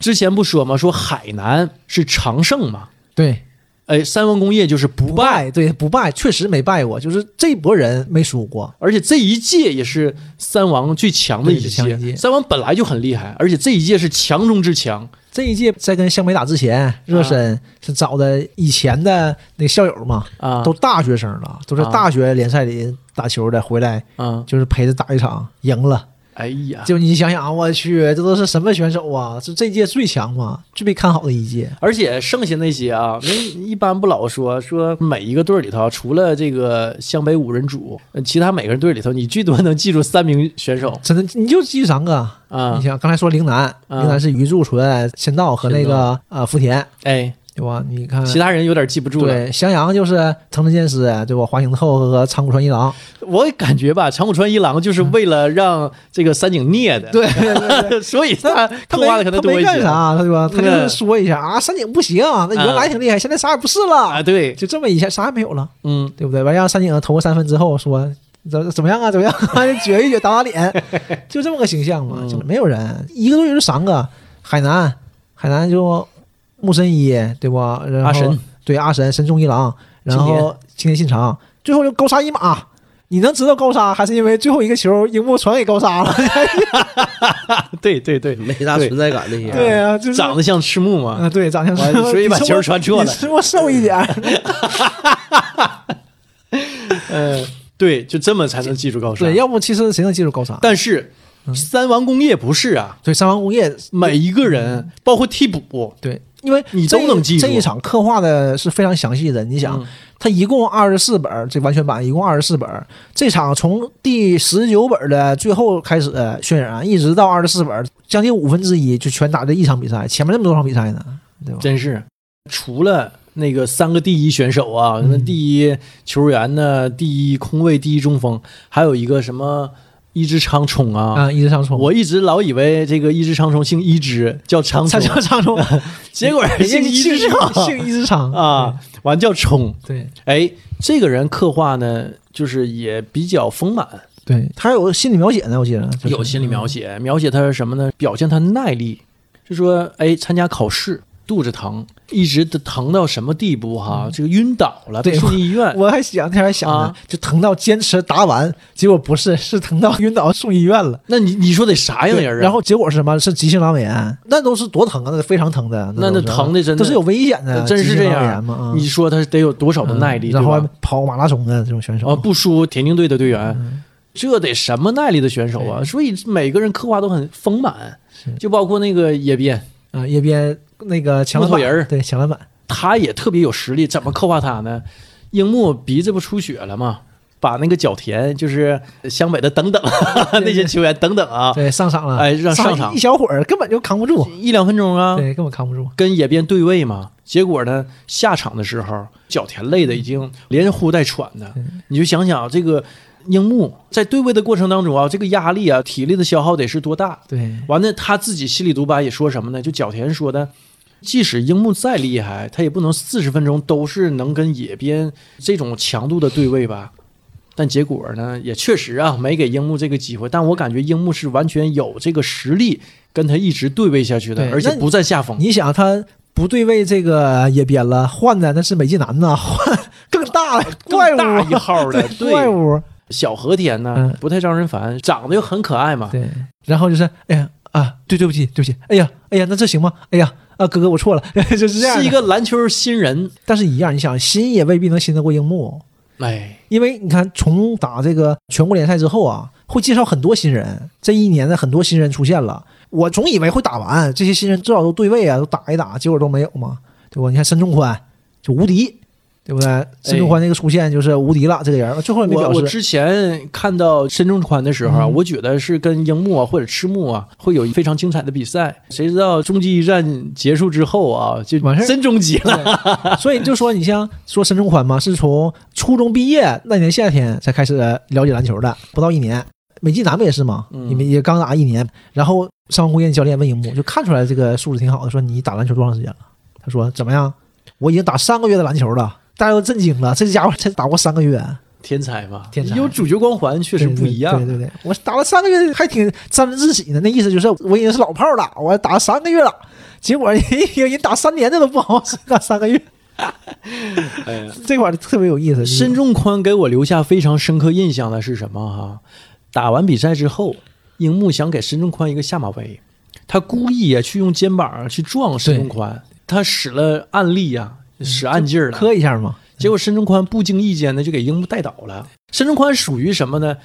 [SPEAKER 1] 之前不说吗？说海南是常胜嘛，
[SPEAKER 3] 对，
[SPEAKER 1] 哎，三王工业就是不
[SPEAKER 3] 不
[SPEAKER 1] 败，
[SPEAKER 3] 对，不败，确实没败过，就是这波人没输过。
[SPEAKER 1] 而且这一届也是三王最强的一
[SPEAKER 3] 对最强一届
[SPEAKER 1] 三王本来就很厉害，而且这一届是强中之强。
[SPEAKER 3] 这一届在跟湘北打之前，热身是找的以前的那个校友嘛，
[SPEAKER 1] 啊，
[SPEAKER 3] 都大学生了，都是
[SPEAKER 1] 啊
[SPEAKER 3] 大学联赛里打球的，回来
[SPEAKER 1] 啊，
[SPEAKER 3] 就是陪着打一场，赢了。
[SPEAKER 1] 哎呀，
[SPEAKER 3] 就你想想，我去，这都是什么选手啊？是这届最强嘛，最被看好的一届。
[SPEAKER 1] 而且剩下那些啊，那一般不老说说每一个队里头，除了这个湘北五人组，呃其他每个人队里头，你最多能记住三名选手
[SPEAKER 3] 真的，你就记三个。
[SPEAKER 1] 啊
[SPEAKER 3] 你。想刚才说陵南，
[SPEAKER 1] 啊
[SPEAKER 3] 陵南是鱼柱纯、仙道和那个呃福田，
[SPEAKER 1] 哎，
[SPEAKER 3] 对吧？你看
[SPEAKER 1] 其他人有点记不住了。
[SPEAKER 3] 对襄阳就是藤子健司，对吧？华兴透和长谷川一郎，
[SPEAKER 1] 我感觉吧，长谷川一郎就是为了让这个三井虐的，
[SPEAKER 3] 对对对对。
[SPEAKER 1] 所以他
[SPEAKER 3] 他没
[SPEAKER 1] 刻画的可能
[SPEAKER 3] 他没
[SPEAKER 1] 多一些
[SPEAKER 3] 干啥，他对吧？他就
[SPEAKER 1] 嗯
[SPEAKER 3] 是说一下啊，三井不行，那原来挺厉害，现在啥也不是了
[SPEAKER 1] 啊。
[SPEAKER 3] 了，
[SPEAKER 1] 对，
[SPEAKER 3] 就这么一下啥也没有了，
[SPEAKER 1] 嗯，
[SPEAKER 3] 对不对？完让三井投个三分之后说怎怎么样啊？怎么样啊？撅一撅打打脸，就这么个形象嘛，
[SPEAKER 1] 嗯
[SPEAKER 3] 就是没有人，一个队就三个，海南，海南就木神一，对吧？然后
[SPEAKER 1] 阿神
[SPEAKER 3] 对阿神神中一郎，然后青田信长，最后就高沙一马。你能知道高沙，还是因为最后一个球樱木传给高沙了？
[SPEAKER 1] 对对对，
[SPEAKER 2] 没啥存在感那些。
[SPEAKER 3] 对啊，就是
[SPEAKER 1] 长得像赤木嘛，
[SPEAKER 3] 啊，对，长相
[SPEAKER 1] 赤
[SPEAKER 3] 木，
[SPEAKER 1] 所以把球传错了
[SPEAKER 3] 比赤木瘦一点嗯，
[SPEAKER 1] 呃，对，就这么才能记住高沙。
[SPEAKER 3] 对，要不其实谁能记住高沙？
[SPEAKER 1] 但是三王工业不是啊，
[SPEAKER 3] 对，三王工业，
[SPEAKER 1] 每一个人，包括替补，
[SPEAKER 3] 对，因为
[SPEAKER 1] 你都能记住
[SPEAKER 3] 这一场刻画的是非常详细的。你想，
[SPEAKER 1] 嗯
[SPEAKER 3] 它一共二十四本儿，这完全版一共二十四本儿。这场从第十九本儿的最后开始渲染，一直到二十四本儿，将近五分之一就全打这一场比赛。前面那么多场比赛呢，对吧？
[SPEAKER 1] 真是除了那个三个第一选手啊，什么
[SPEAKER 3] 嗯
[SPEAKER 1] 第一球员呢，第一空位，第一中锋，还有一个什么伊之昌冲啊。
[SPEAKER 3] 啊，一只长虫，
[SPEAKER 1] 我一直老以为这个一只长虫姓一只，叫
[SPEAKER 3] 长
[SPEAKER 1] 虫，
[SPEAKER 3] 叫上冲，
[SPEAKER 1] 结果
[SPEAKER 3] 人家
[SPEAKER 1] 姓伊之
[SPEAKER 3] 姓
[SPEAKER 1] 昌
[SPEAKER 3] 姓一只长
[SPEAKER 1] 啊，完叫冲。
[SPEAKER 3] 对。
[SPEAKER 1] 哎，这个人刻画呢，就是也比较丰满，
[SPEAKER 3] 对，他有心理描写呢，我记得。就是。
[SPEAKER 1] 有心理描写，描写他是什么呢？表现他耐力，就说哎，参加考试肚子疼，一直疼到什么地步哈？这个晕倒了，送进医院。
[SPEAKER 3] 我还想那天还想呢
[SPEAKER 1] 啊，
[SPEAKER 3] 就疼到坚持答完，结果不是，是疼到晕倒送医院了。
[SPEAKER 1] 那你你说得啥样人啊？
[SPEAKER 3] 然后结果是什么？是急性阑尾炎，那都是多疼啊，那非常疼的。
[SPEAKER 1] 那那疼的真的
[SPEAKER 3] 都是有危险的，
[SPEAKER 1] 真是这样
[SPEAKER 3] 嘛？啊
[SPEAKER 1] 你说他得有多少的耐力，
[SPEAKER 3] 嗯然后还？跑马拉松的这种选手
[SPEAKER 1] 啊，不输田径队的队员，
[SPEAKER 3] 嗯
[SPEAKER 1] 这得什么耐力的选手啊！所以每个人刻画都很丰满，就包括那个野边，
[SPEAKER 3] 啊，叶边那个抢篮板
[SPEAKER 1] 木头人儿
[SPEAKER 3] 对抢篮板，
[SPEAKER 1] 他也特别有实力。怎么刻画他呢？樱木鼻子不出血了吗？把那个角田，就是湘北的等等 那些球员等等啊，
[SPEAKER 3] 对上场了，
[SPEAKER 1] 哎让上场
[SPEAKER 3] 一小会儿根本就扛不住，
[SPEAKER 1] 一两分钟啊，
[SPEAKER 3] 对，根本扛不住。
[SPEAKER 1] 跟野边对位嘛。结果呢，下场的时候，角田累的已经连呼带喘的。你就想想这个樱木在对位的过程当中啊，这个压力啊，体力的消耗得是多大？
[SPEAKER 3] 对，
[SPEAKER 1] 完了，他自己心里独白也说什么呢？就角田说的，即使樱木再厉害，他也不能四十分钟都是能跟野边这种强度的对位吧。但结果呢，也确实啊，没给樱木这个机会。但我感觉樱木是完全有这个实力跟他一直对位下去的，而且不占下风。
[SPEAKER 3] 你想他不对位这个野边了，换的那是美纪男呐，换更大的怪物，
[SPEAKER 1] 更大 一号的
[SPEAKER 3] 怪物，
[SPEAKER 1] 小和田呢
[SPEAKER 3] 嗯，
[SPEAKER 1] 不太招人烦，长得又很可爱嘛。
[SPEAKER 3] 对，然后就是哎呀啊，对对不起对不起，哎呀哎呀，那这行吗？哎呀啊，哥哥我错了，就是这样。
[SPEAKER 1] 是一个篮球新人，
[SPEAKER 3] 但是一样，你想新也未必能新得过樱木，
[SPEAKER 1] 哎，
[SPEAKER 3] 因为你看从打这个全国联赛之后啊，会介绍很多新人，这一年的很多新人出现了。我总以为会打完，这些新人至少都对位啊，都打一打，结果都没有嘛，对吧？你看申仲宽就无敌，对不对？申仲宽那个出现就是无敌了，这个人最后也没
[SPEAKER 1] 我
[SPEAKER 3] 表示。
[SPEAKER 1] 我之前看到申仲宽的时候啊，
[SPEAKER 3] 嗯
[SPEAKER 1] 我觉得是跟樱木啊或者赤木啊会有非常精彩的比赛。谁知道终极一战结束之后啊，就
[SPEAKER 3] 完事儿
[SPEAKER 1] 真终极了。
[SPEAKER 3] 所以就说你像说申仲宽嘛，是从初中毕业那年夏天才开始了解篮球的，不到一年。美纪男不也是吗？
[SPEAKER 1] 嗯
[SPEAKER 3] 你们也刚打一年，然后上完工业教练问樱木，就看出来这个素质挺好的，说你打篮球多长时间了？他说怎么样？我已经打三个月的篮球了，大家都震惊了，这家伙才打过三个月，
[SPEAKER 1] 天才吧，
[SPEAKER 3] 天才。
[SPEAKER 1] 有主角光环确实不一样。
[SPEAKER 3] 对对对。对，我打了三个月还挺沾沾自喜呢，那意思就是我已经是老炮了，我打了三个月了，结果人人打三年的都不好使，打三个月，
[SPEAKER 1] 哎呀，
[SPEAKER 3] 这块儿特别有意思。
[SPEAKER 1] 申仲宽给我留下非常深刻印象的是什么哈？打完比赛之后，樱木想给申仲宽一个下马威，他故意啊去用肩膀去撞申仲宽，他使了暗力啊，使暗劲儿了，
[SPEAKER 3] 磕一下嘛，
[SPEAKER 1] 结果申仲宽不经意间呢就给樱木带倒了。申仲宽属于什么呢？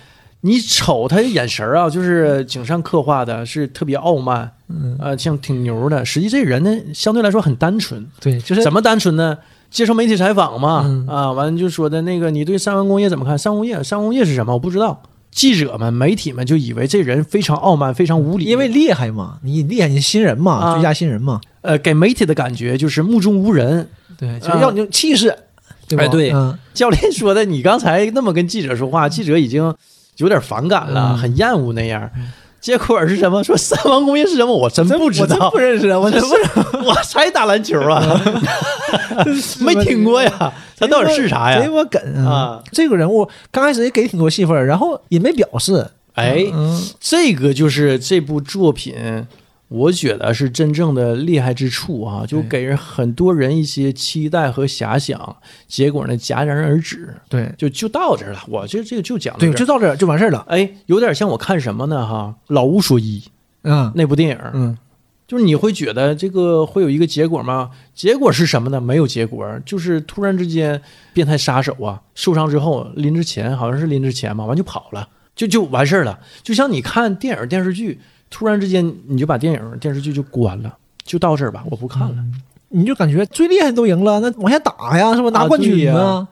[SPEAKER 1] 你瞅他的眼神儿啊，就是井上刻画的是特别傲慢，
[SPEAKER 3] 嗯，
[SPEAKER 1] 呃，像挺牛的。实际这人呢，相对来说很单纯。
[SPEAKER 3] 对，就是
[SPEAKER 1] 怎么单纯呢？接受媒体采访嘛，
[SPEAKER 3] 嗯
[SPEAKER 1] 啊，完了就说的那个，你对三湾工业怎么看？三湾工业，三湾工业是什么？我不知道。记者们、媒体们就以为这人非常傲慢、非常无理，
[SPEAKER 3] 因为厉害嘛，你厉害，你新人嘛，
[SPEAKER 1] 啊
[SPEAKER 3] 最佳新人嘛，
[SPEAKER 1] 呃，给媒体的感觉就是目中无人。
[SPEAKER 3] 对，就是要你有气势，对吧？
[SPEAKER 1] 哎对
[SPEAKER 3] 嗯，
[SPEAKER 1] 教练说的，你刚才那么跟记者说话，记者已经有点反感了，
[SPEAKER 3] 嗯
[SPEAKER 1] 很厌恶那样。结果是什么？说三王工业是什么？我真不知道
[SPEAKER 3] 我真不，认识啊，我 真不知道，
[SPEAKER 1] 我才打篮球啊，没听过呀。他到底是啥呀？
[SPEAKER 3] 给我梗
[SPEAKER 1] 啊！
[SPEAKER 3] 这个人物刚开始也给挺多戏份，然后也没表示，
[SPEAKER 1] 哎，
[SPEAKER 3] 嗯，
[SPEAKER 1] 这个就是这部作品，我觉得是真正的厉害之处啊，就给人很多人一些期待和遐想，结果呢戛然而止，
[SPEAKER 3] 对
[SPEAKER 1] 就就到这儿了。我这这个就讲到
[SPEAKER 3] 对，
[SPEAKER 1] 这儿
[SPEAKER 3] 就到这儿就完事儿了，
[SPEAKER 1] 哎，有点像我看什么呢？哈，《老无所依》
[SPEAKER 3] 嗯
[SPEAKER 1] 那部电影，
[SPEAKER 3] 嗯，
[SPEAKER 1] 就是你会觉得这个会有一个结果吗？结果是什么呢？没有结果，就是突然之间，变态杀手啊受伤之后拎着钱，好像是拎着钱嘛，完就跑了，就就完事儿了。就像你看电影电视剧，突然之间你就把电影电视剧就关了，就到这儿吧，我不看了。
[SPEAKER 3] 你就感觉最厉害的都赢了，那往下打呀，是吧？拿
[SPEAKER 1] 啊
[SPEAKER 3] 冠军
[SPEAKER 1] 对
[SPEAKER 3] 呢，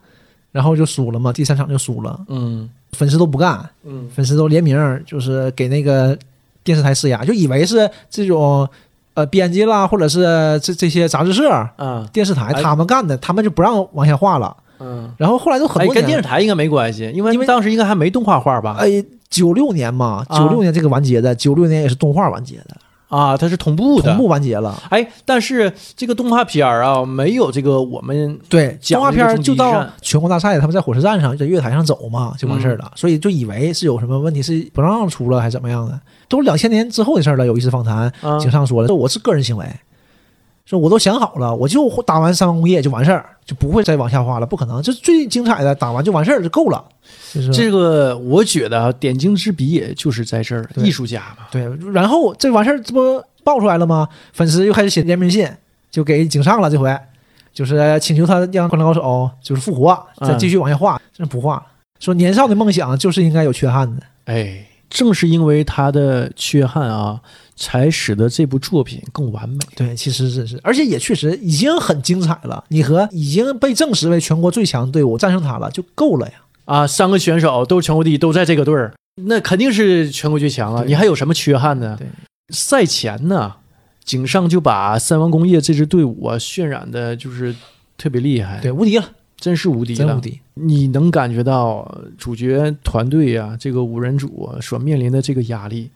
[SPEAKER 3] 然后就输了嘛，第三场就输了，
[SPEAKER 1] 嗯。
[SPEAKER 3] 粉丝都不干，
[SPEAKER 1] 嗯。
[SPEAKER 3] 粉丝都联名就是给那个电视台施压，就以为是这种呃编辑啦，或者是这这些杂志社、
[SPEAKER 1] 啊。
[SPEAKER 3] 电视台
[SPEAKER 1] 哎。
[SPEAKER 3] 他们干的，他们就不让往下画了。
[SPEAKER 1] 嗯，
[SPEAKER 3] 然后后来都很
[SPEAKER 1] 哎，
[SPEAKER 3] 多
[SPEAKER 1] 跟电视，台应该没关系，因为
[SPEAKER 3] 因为
[SPEAKER 1] 当时应该还没动画画吧？
[SPEAKER 3] 哎，九六年嘛，
[SPEAKER 1] 啊
[SPEAKER 3] 九六年这个完结的，九六年也是动画完结的，
[SPEAKER 1] 啊，它是同步的，
[SPEAKER 3] 同步完结了。
[SPEAKER 1] 哎，但是这个动画片儿啊，没有这个我们
[SPEAKER 3] 对，动画片儿就到全国大赛，他们在火车站上在月台上走嘛，就完事儿
[SPEAKER 1] 嗯
[SPEAKER 3] 了。所以就以为是有什么问题，是不让出了还是怎么样的？都是两千年之后的事儿了。有一次访谈，
[SPEAKER 1] 啊
[SPEAKER 3] 井上说了，说我是个人行为，说我都想好了，我就打完三方工业就完事儿，就不会再往下画了，不可能。这最精彩的打完就完事儿就够了。
[SPEAKER 1] 这个我觉得啊，点睛之笔也就是在这儿，艺术家嘛。
[SPEAKER 3] 对，然后这完事儿，这不爆出来了吗？粉丝又开始写联名信，就给井上了。这回就是请求他让《灌篮高手》就是复活，再
[SPEAKER 1] 嗯
[SPEAKER 3] 继续往下画，真不画。说年少的梦想就是应该有缺憾的。
[SPEAKER 1] 哎，正是因为他的缺憾啊，才使得这部作品更完美。
[SPEAKER 3] 对，其实是是，而且也确实已经很精彩了。你和已经被证实为全国最强队伍战胜他了，就够了呀。
[SPEAKER 1] 啊，三个选手都是全国第一，都在这个队儿，那肯定是全国最强
[SPEAKER 3] 了！
[SPEAKER 1] 你还有什么缺憾呢？赛前呢，井上就把三王工业这支队伍啊渲染的就是特别厉害，
[SPEAKER 3] 对，，无敌了，
[SPEAKER 1] 真是无敌了，
[SPEAKER 3] 真无敌。
[SPEAKER 1] 你能感觉到主角团队啊、这个五人组啊所面临的这个压力，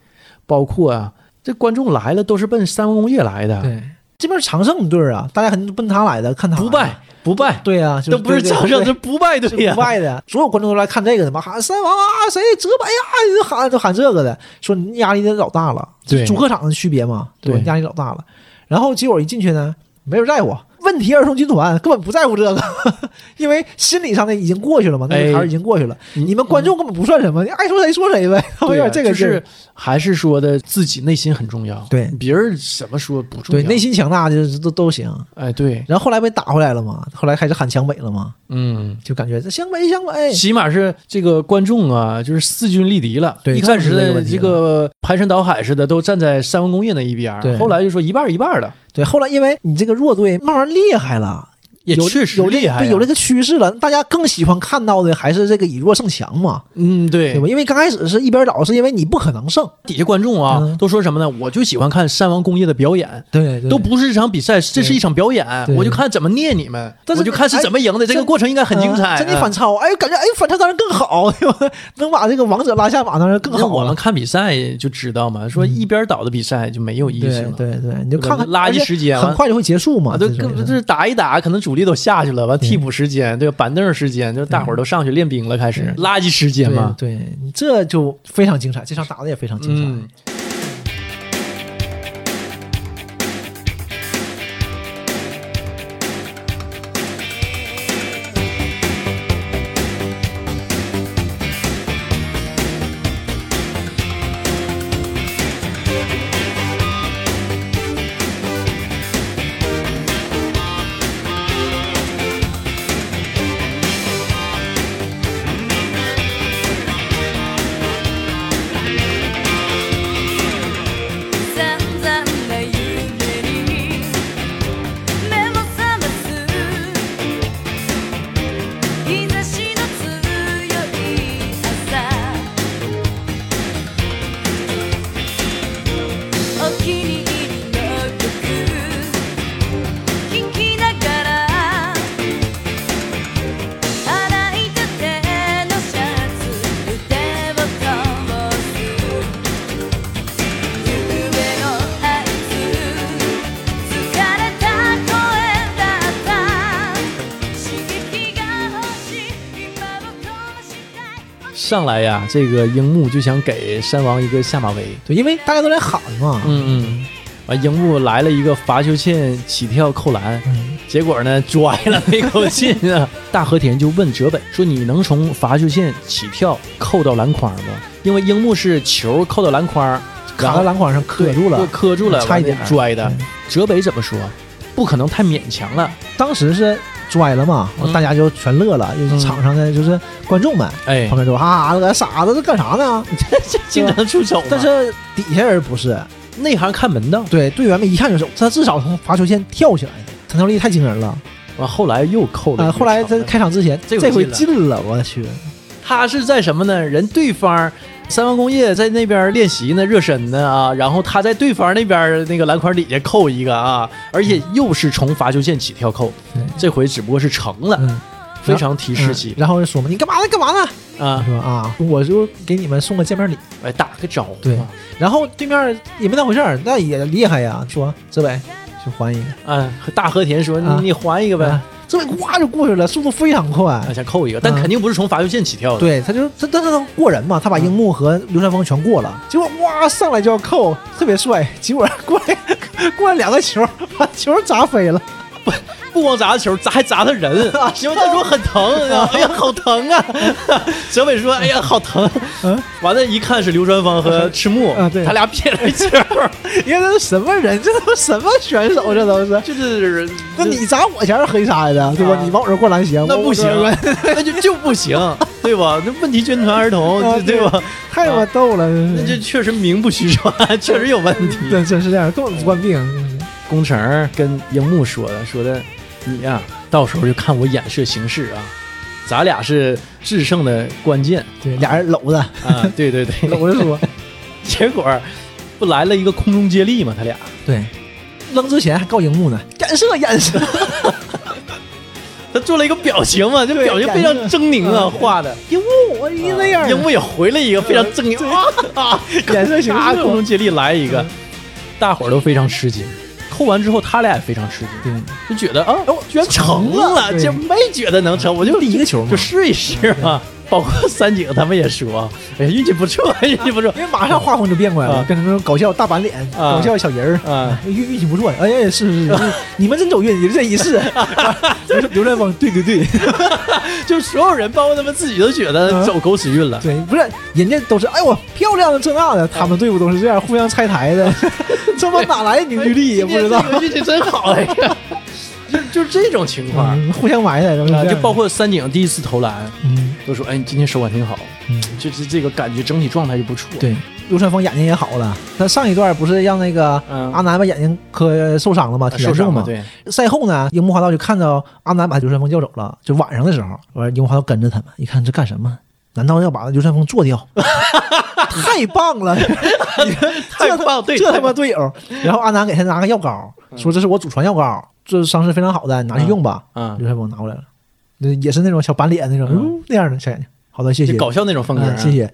[SPEAKER 1] 包括啊，这观众来了都是奔三王工业来的，
[SPEAKER 3] 对，这边是常胜队啊，大家肯定奔他来的，看他
[SPEAKER 1] 不败不败，
[SPEAKER 3] 对呀、就是
[SPEAKER 1] 都不是
[SPEAKER 3] 对对
[SPEAKER 1] 常胜，
[SPEAKER 3] 对
[SPEAKER 1] 是不败队呀
[SPEAKER 3] 不。败的，所有观众都来看这个的嘛，喊三王啊，谁泽白呀，就喊就喊这个的，说你压力得老大了，
[SPEAKER 1] 对。
[SPEAKER 3] 主客场的区别嘛，对？
[SPEAKER 1] 对。
[SPEAKER 3] 压力老大了。然后结果一进去呢，没人在乎，问题儿童军团根本不在乎这个，因为心理上的已经过去了嘛，那个坎儿已经过去了。
[SPEAKER 1] 你
[SPEAKER 3] 你们观众根本不算什么，你爱说谁说谁呗，这个
[SPEAKER 1] 是还是说的自己内心很重要，
[SPEAKER 3] 对
[SPEAKER 1] 别人怎么说不重要，
[SPEAKER 3] 对内心强大就是都都行。
[SPEAKER 1] 哎对，
[SPEAKER 3] 然后后来被打回来了嘛，后来开始喊湘北了嘛，
[SPEAKER 1] 嗯。
[SPEAKER 3] 就感觉这湘北湘北，
[SPEAKER 1] 起码是这个观众啊，就是势均力敌了。
[SPEAKER 3] 对
[SPEAKER 1] 一开始的这个排山倒海似的，都站在三文工业那一边，
[SPEAKER 3] 对
[SPEAKER 1] 后来就说一半一半儿的，
[SPEAKER 3] 对，后来因为你这个弱队慢慢厉害了。有
[SPEAKER 1] 也确实
[SPEAKER 3] 有这
[SPEAKER 1] 厉害
[SPEAKER 3] 有这个趋势了，大家更喜欢看到的还是这个以弱胜强嘛，
[SPEAKER 1] 嗯，对
[SPEAKER 3] 对吧？因为刚开始是一边倒，是因为你不可能胜，
[SPEAKER 1] 底下观众啊、
[SPEAKER 3] 嗯
[SPEAKER 1] 都说什么呢？我就喜欢看山王工业的表演，
[SPEAKER 3] 对对
[SPEAKER 1] 都不是这场比赛，这是一场表演，我就看怎么虐你们，
[SPEAKER 3] 但是
[SPEAKER 1] 我就看是怎么赢的，
[SPEAKER 3] 哎
[SPEAKER 1] 这个过程应该很精彩。
[SPEAKER 3] 嗯这你反超，哎，感觉哎反超当然更好，对吧？能把这个王者拉下马，当然更好了。
[SPEAKER 1] 我们看比赛就知道嘛，说一边倒的比赛就没有意思
[SPEAKER 3] 对
[SPEAKER 1] 了。
[SPEAKER 3] 对对，你就看看
[SPEAKER 1] 垃圾时间
[SPEAKER 3] 很快就会结束嘛。
[SPEAKER 1] 啊，对，就是打一打，可能主力都下去了，完替补时间，对？板凳时间，就大伙儿都上去练兵了，开始垃圾时间嘛。
[SPEAKER 3] 对对，这就非常精彩，这场打的也非常精彩。
[SPEAKER 1] 上来呀，这个樱木就想给山王一个下马威。
[SPEAKER 3] 对，因为大家都在喊嘛。
[SPEAKER 1] 嗯嗯，完樱木来了一个罚球线起跳扣篮，
[SPEAKER 3] 嗯
[SPEAKER 1] 结果呢拽了没扣进啊！大和田就问泽北说：“你能从罚球线起跳扣到篮筐吗？”因为樱木是球扣到篮筐，
[SPEAKER 3] 卡到篮筐上磕住了，
[SPEAKER 1] 磕住了，
[SPEAKER 3] 差一点
[SPEAKER 1] 拽的
[SPEAKER 3] 对。
[SPEAKER 1] 泽北怎么说？不可能太勉强了。
[SPEAKER 3] 当时是拽了嘛，
[SPEAKER 1] 嗯。
[SPEAKER 3] 大家就全乐了，就是场上的就是观众们
[SPEAKER 1] 哎。
[SPEAKER 3] 旁，边说啊，那个傻子这干啥呢？
[SPEAKER 1] 这 这经常出手，
[SPEAKER 3] 但是底下人不是，
[SPEAKER 1] 内行看门道。
[SPEAKER 3] 对队员们一看就是他至少从罚球线跳起来。的，弹跳力太惊人了。
[SPEAKER 1] 完后来又扣了
[SPEAKER 3] 后来在开场之前，这回
[SPEAKER 1] 进
[SPEAKER 3] 了，我去，
[SPEAKER 1] 他是在什么呢？人对方三王工业在那边练习呢，热身呢啊，然后他在对方那边那个篮筐底下扣一个啊，而且又是从罚球线起跳扣
[SPEAKER 3] 对，
[SPEAKER 1] 这回只不过是成了，
[SPEAKER 3] 嗯，
[SPEAKER 1] 非常提士气。
[SPEAKER 3] 然后就说嘛，你干嘛呢？干嘛呢？
[SPEAKER 1] 啊，
[SPEAKER 3] 说啊，我就给你们送个见面礼。
[SPEAKER 1] 哎，打个招呼，
[SPEAKER 3] 对。然后对面也没当回事儿，那也厉害呀，说泽北就还一个，
[SPEAKER 1] 啊，大和田说
[SPEAKER 3] 啊。
[SPEAKER 1] 你你还一个呗。
[SPEAKER 3] 啊，泽北哗就过去了，速度非常快。
[SPEAKER 1] 往前扣一个，但
[SPEAKER 3] 啊
[SPEAKER 1] 肯定不是从罚球线起跳的，
[SPEAKER 3] 对，他就他他他过人嘛，他把樱木和流川枫全过了，结果哇上来就要扣，特别帅，结果过来过来两个球，把球砸飞了。
[SPEAKER 1] 不光砸球，砸还砸他人，因为他说很疼，哎呀，好疼啊！小北说，哎呀，好疼。
[SPEAKER 3] 嗯，
[SPEAKER 1] 完了，一看是流川枫和赤木
[SPEAKER 3] 啊对，
[SPEAKER 1] 他俩撇了球，
[SPEAKER 3] 你看这都什么人？这都什么选手？这都是。
[SPEAKER 1] 就是
[SPEAKER 3] 那你砸我前是黑啥的，对吧？
[SPEAKER 1] 啊
[SPEAKER 3] 你往我这儿过篮行，
[SPEAKER 1] 那不行 那就就不行，对吧？那问题军团儿童，
[SPEAKER 3] 啊
[SPEAKER 1] 对吧？
[SPEAKER 3] 太他妈逗了，
[SPEAKER 1] 那这确实名不虚传，确实有问题。
[SPEAKER 3] 对真是这样，根本不惯病。
[SPEAKER 1] 工程跟樱木说的，说的你呀、到时候就看我眼色行事啊，咱俩是制胜的关键。
[SPEAKER 3] 对，俩人搂着。
[SPEAKER 1] 啊！对对对，
[SPEAKER 3] 搂着说，
[SPEAKER 1] 结果不来了一个空中接力吗，他俩。
[SPEAKER 3] 对，扔之前还告樱木呢，眼色眼射，
[SPEAKER 1] 他做了一个表情嘛，这表情非常狰狞啊，
[SPEAKER 3] 嗯
[SPEAKER 1] 画的。
[SPEAKER 3] 樱木我一那样，
[SPEAKER 1] 樱木也回了一个非常狰狞啊啊，
[SPEAKER 3] 眼射行
[SPEAKER 1] 啊，
[SPEAKER 3] 事
[SPEAKER 1] 空中接力来一个，大伙儿都非常吃惊。扣完之后，他俩也非常吃惊，
[SPEAKER 3] 对，
[SPEAKER 1] 就觉得啊，哦，居然成了，
[SPEAKER 3] 对。
[SPEAKER 1] 就没觉得能成，我就
[SPEAKER 3] 第一个球嘛。
[SPEAKER 1] 就试一试嘛。包括三井他们也说，哎呀，运气不错，运气不错
[SPEAKER 3] 因为马上画风就变过来了，
[SPEAKER 1] 啊
[SPEAKER 3] 变成那种搞笑大板脸、
[SPEAKER 1] 啊
[SPEAKER 3] 搞笑小人儿。
[SPEAKER 1] 啊。
[SPEAKER 3] 运运气不错，哎呀，是是是，你们真走运，也是这一世。刘刘传峰，对对对
[SPEAKER 1] 就所有人，包括他们自己都觉得
[SPEAKER 3] 嗯
[SPEAKER 1] 走狗屎运了。
[SPEAKER 3] 对，不是人家都是哎我漂亮的这那的，他们队伍都是这样互相拆台的，这帮哪来的凝聚力也不知道
[SPEAKER 1] 运气真好哎呀，就就是这种情况。
[SPEAKER 3] 嗯互相埋汰，
[SPEAKER 1] 就包括三井第一次投篮，
[SPEAKER 3] 嗯
[SPEAKER 1] 都说：“哎，你今天手感挺好，
[SPEAKER 3] 嗯，
[SPEAKER 1] 就是这个感觉整体状态就不错。”
[SPEAKER 3] 对，流川枫眼睛也好了，他上一段不是让那个
[SPEAKER 1] 嗯
[SPEAKER 3] 阿南把眼睛磕受伤了吗？
[SPEAKER 1] 啊，
[SPEAKER 3] 挺严重嘛。
[SPEAKER 1] 受伤了，对，
[SPEAKER 3] 赛后呢，樱木花道就看到阿南把流川枫叫走了，就晚上的时候，完樱木花道跟着他们，一看这干什么？难道要把流川枫做掉？太棒了！
[SPEAKER 1] 太棒对
[SPEAKER 3] 这他妈队友。然后阿南给他拿个药膏，说这是我祖传药膏，这伤势非常好的，你拿去用吧。
[SPEAKER 1] 啊
[SPEAKER 3] 流，川枫拿过来了，那也是那种小板脸那种，
[SPEAKER 1] 嗯
[SPEAKER 3] 嗯那样的小眼睛。好的，谢谢。
[SPEAKER 1] 搞笑那种风格
[SPEAKER 3] 谢谢。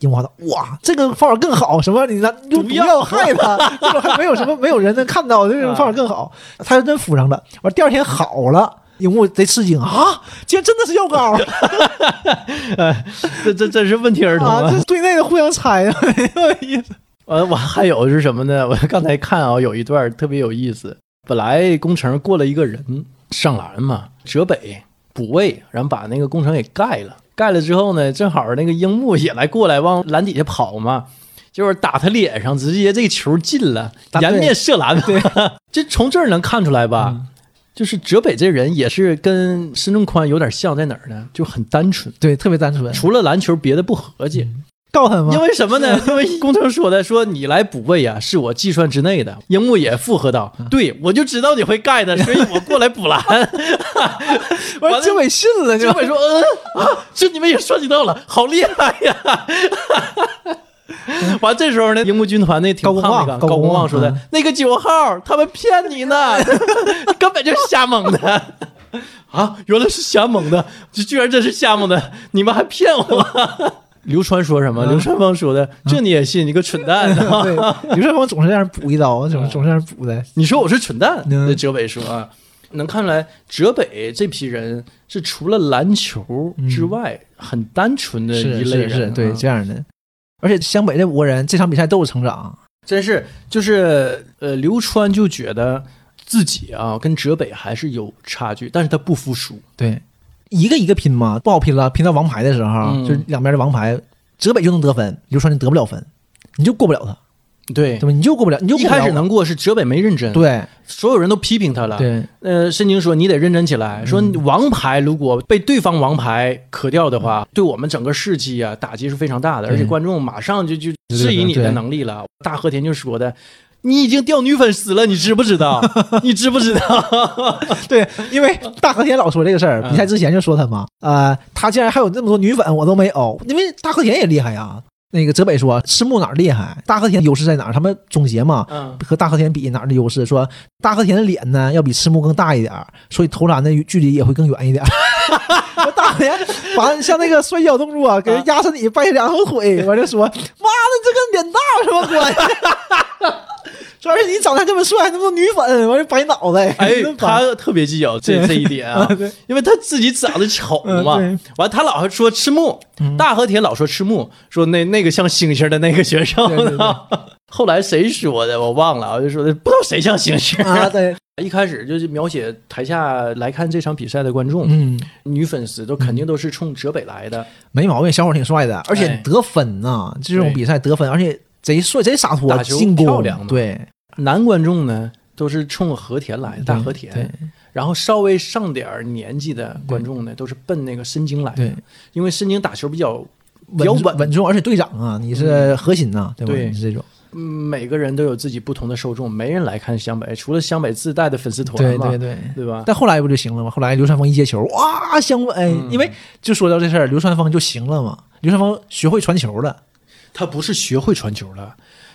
[SPEAKER 3] 樱花道，哇，这个方法更好，什么你拿用毒
[SPEAKER 1] 毒药
[SPEAKER 3] 药害他，这种还没有什么没有人能看到，这种方法更好。他就真敷上了，完第二天好了，樱木贼吃惊啊，竟然真的是药膏
[SPEAKER 1] 哎，这这这是问题儿童
[SPEAKER 3] 啊！
[SPEAKER 1] 啊
[SPEAKER 3] 这！是队内的互相猜啊，没有意思。
[SPEAKER 1] 呃，我还有是什么呢？我刚才看啊，有一段特别有意思。本来工程过了一个人上篮嘛，浙北补位，然后把那个工程给盖了。盖了之后呢，正好那个樱木也来过来往篮底下跑嘛，就是打他脸上，直接这个球进了，颜面射篮。对，这从这儿能看出来吧？
[SPEAKER 3] 嗯
[SPEAKER 1] 就是泽北这人也是跟申正宽有点像，在哪儿呢？就很单纯，
[SPEAKER 3] 对，特别单纯，
[SPEAKER 1] 除了篮球别的不合计。
[SPEAKER 3] 告他吗
[SPEAKER 1] 因？为什么呢？因为工程说的，说你来补位啊，是我计算之内的。樱木也附和道：“对，我就知道你会盖的，所以我过来补篮。
[SPEAKER 3] 完了，经纬信了，”就
[SPEAKER 1] 结果说：“嗯啊，这你们也算计到了，好厉害呀！” 完这时候呢，樱木军团那挺胖那个
[SPEAKER 3] 高公望高公望
[SPEAKER 1] 高公望说的
[SPEAKER 3] 嗯：“
[SPEAKER 1] 那个九号，他们骗你呢，根本就是瞎蒙的。”啊，原来是瞎蒙的，这居然真是瞎蒙的，你们还骗我！流川说什么？
[SPEAKER 3] 啊
[SPEAKER 1] 流川枫说的，这你也信？你个蠢蛋！
[SPEAKER 3] 对，流川枫总是让人补一刀，总总是让人补的。
[SPEAKER 1] 你说我是蠢蛋？
[SPEAKER 3] 嗯
[SPEAKER 1] 那泽北说啊，能看出来哲北这批人是除了篮球之外，很单纯的
[SPEAKER 3] 是
[SPEAKER 1] 一类人、
[SPEAKER 3] 是是，对
[SPEAKER 1] 啊
[SPEAKER 3] 这样的。而且湘北这五个人这场比赛都有成长，
[SPEAKER 1] 真是就是呃，刘川就觉得自己啊跟浙北还是有差距，但是他不服输。
[SPEAKER 3] 对，一个一个拼嘛，不好拼了。拼到王牌的时候，
[SPEAKER 1] 嗯
[SPEAKER 3] 就是两边的王牌，浙北就能得分，刘川就得不了分，你就过不了他，
[SPEAKER 1] 对
[SPEAKER 3] 对，吧？你就过不了，你就
[SPEAKER 1] 一开始能过是泽北没认真，，
[SPEAKER 3] 对
[SPEAKER 1] 所有人都批评他了。，
[SPEAKER 3] 对
[SPEAKER 1] 呃，申京说你得认真起来，说王牌如果被对方王牌磕掉的话，对我们整个士气啊打击是非常大的，而且观众马上就就质疑你的能力了。大和田就说的。你已经掉女粉丝了，你知不知道？你知不知道？
[SPEAKER 3] 对，因为大和田老说这个事儿，
[SPEAKER 1] 嗯
[SPEAKER 3] 比赛之前就说他嘛，呃，他竟然还有那么多女粉，我都没有，因为大和田也厉害呀。那个泽北说赤木哪儿厉害，大和田优势在哪儿？他们总结嘛，
[SPEAKER 1] 嗯，
[SPEAKER 3] 和大和田比哪儿的优势？说大和田的脸呢要比赤木更大一点儿，所以投篮的距离也会更远一点儿。说大和田完像那个摔跤动作，给人压身体掰两条腿，完就说妈的这跟脸大有什么关系？说而且你长得还这么帅，那么多女粉，完了白脑袋，
[SPEAKER 1] 哎他特别计较这这一点啊 因为他自己长得丑嘛
[SPEAKER 3] 嗯。
[SPEAKER 1] 完，他老说赤木，大和田老说赤木，说那那个像星星的那个学生。后来谁说的我忘了，我就说的不知道谁像星星。
[SPEAKER 3] 啊，对，
[SPEAKER 1] 一开始就是描写台下来看这场比赛的观众，
[SPEAKER 3] 嗯，
[SPEAKER 1] 女粉丝都肯定都是冲泽北来的，
[SPEAKER 3] 没毛病，小伙挺帅的，而且
[SPEAKER 1] 哎
[SPEAKER 3] 得分呐，这种比赛得分，而且贼帅，贼洒脱，
[SPEAKER 1] 打球
[SPEAKER 3] 进攻
[SPEAKER 1] 漂亮嘛。
[SPEAKER 3] 对，
[SPEAKER 1] 男观众呢都是冲和田来的，大和
[SPEAKER 3] 对
[SPEAKER 1] 田。然后稍微上点儿年纪的观众呢，都是奔那个申京来的
[SPEAKER 3] 对，
[SPEAKER 1] 因为申京打球比较比较
[SPEAKER 3] 稳
[SPEAKER 1] 稳，
[SPEAKER 3] 重，而且队长啊，你是核心呐，对吧？
[SPEAKER 1] 对
[SPEAKER 3] 你是这种，
[SPEAKER 1] 嗯每个人都有自己不同的受众，没人来看湘北，除了湘北自带的粉丝团嘛，
[SPEAKER 3] 对对对。
[SPEAKER 1] 对吧？
[SPEAKER 3] 但后来不就行了吗？后来流川枫一接球，哇，湘北，
[SPEAKER 1] 嗯
[SPEAKER 3] 因为就说到这事儿，流川枫就行了嘛。流川枫学会传球了，
[SPEAKER 1] 他不是学会传球了，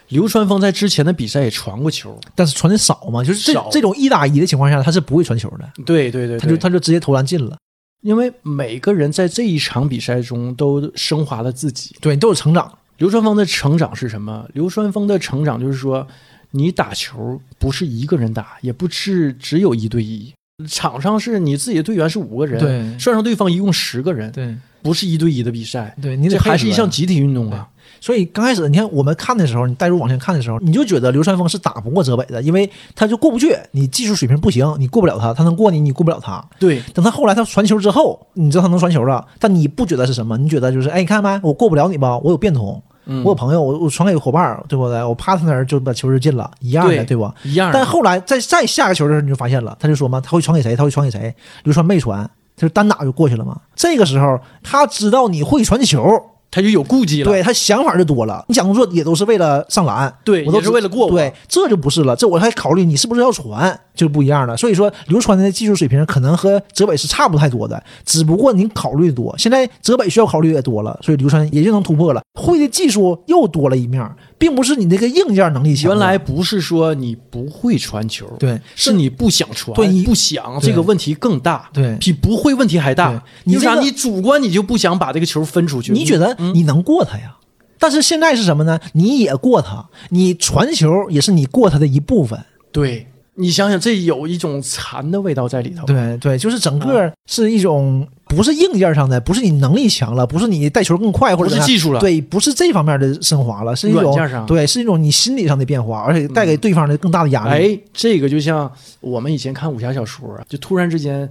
[SPEAKER 1] 流川枫在之前的比赛也传过球，
[SPEAKER 3] 但是传的少嘛，就是这这种一打一的情况下，他是不会传球的，
[SPEAKER 1] 对对对，
[SPEAKER 3] 他就他就直接投篮进了。
[SPEAKER 1] 因为每个人在这一场比赛中都升华了自己。
[SPEAKER 3] 对，都有成长。
[SPEAKER 1] 流川枫的成长是什么？流川枫的成长就是说，你打球不是一个人打，也不是只有一对一，场上是你自己的队员是五个人，
[SPEAKER 3] 对
[SPEAKER 1] 算上对方一共十个人，
[SPEAKER 3] 对，
[SPEAKER 1] 不是一对一的比赛，
[SPEAKER 3] 对
[SPEAKER 1] 这还是一项集体运动啊。
[SPEAKER 3] 所以刚开始你看我们看的时候，你带入往前看的时候，你就觉得流川枫是打不过泽北的，因为他就过不去，你技术水平不行，你过不了他，他能过你，你过不了他。
[SPEAKER 1] 对，
[SPEAKER 3] 等他后来他传球之后，你知道他能传球了，但你不觉得是什么？你觉得就是，哎，你看没，我过不了你吧？我有变通，
[SPEAKER 1] 嗯
[SPEAKER 3] 我有朋友，我我传给伙伴儿，对不对？我趴他那儿就把球就进了，一样的，
[SPEAKER 1] 对
[SPEAKER 3] 对吧？
[SPEAKER 1] 一样。
[SPEAKER 3] 但后来再再下个球的时候，你就发现了，他就说嘛，他会传给谁？他会传给谁？流川没传，他就单打就过去了嘛。这个时候他知道你会传球，
[SPEAKER 1] 他就有顾忌了。
[SPEAKER 3] 对他想法就多了。你想工作也都是为了上篮，
[SPEAKER 1] 对
[SPEAKER 3] 我都
[SPEAKER 1] 是为了过
[SPEAKER 3] 对，这就不是了，这我还考虑你是不是要传，就不一样了。所以说，刘川的技术水平可能和泽北是差不太多的，只不过你考虑多。现在泽北需要考虑也多了，所以刘川也就能突破了，会的技术又多了一面，并不是你那个硬件能力强。
[SPEAKER 1] 原来不是说你不会传球，
[SPEAKER 3] 对
[SPEAKER 1] 是你不想传，
[SPEAKER 3] 对你
[SPEAKER 1] 不想，这个问题更大，
[SPEAKER 3] 对
[SPEAKER 1] 比不会问题还大。
[SPEAKER 3] 你
[SPEAKER 1] 为啥？
[SPEAKER 3] 这个
[SPEAKER 1] 你主观你就不想把这个球分出去？
[SPEAKER 3] 你觉得
[SPEAKER 1] 嗯
[SPEAKER 3] 你能过他呀？但是现在是什么呢？你也过他，你传球也是你过他的一部分。
[SPEAKER 1] 对？你想想，这有一种残的味道在里头。
[SPEAKER 3] 对对，就是整个是一种不是硬件上的，不是你能力强了，不是你带球更快或者
[SPEAKER 1] 不是技术了
[SPEAKER 3] 对，不是这方面的升华了，是一种
[SPEAKER 1] 软件上
[SPEAKER 3] 对，是一种你心理上的变化，而且带给对方的更大的压力。
[SPEAKER 1] 哎，这个就像我们以前看武侠小说啊，就突然之间，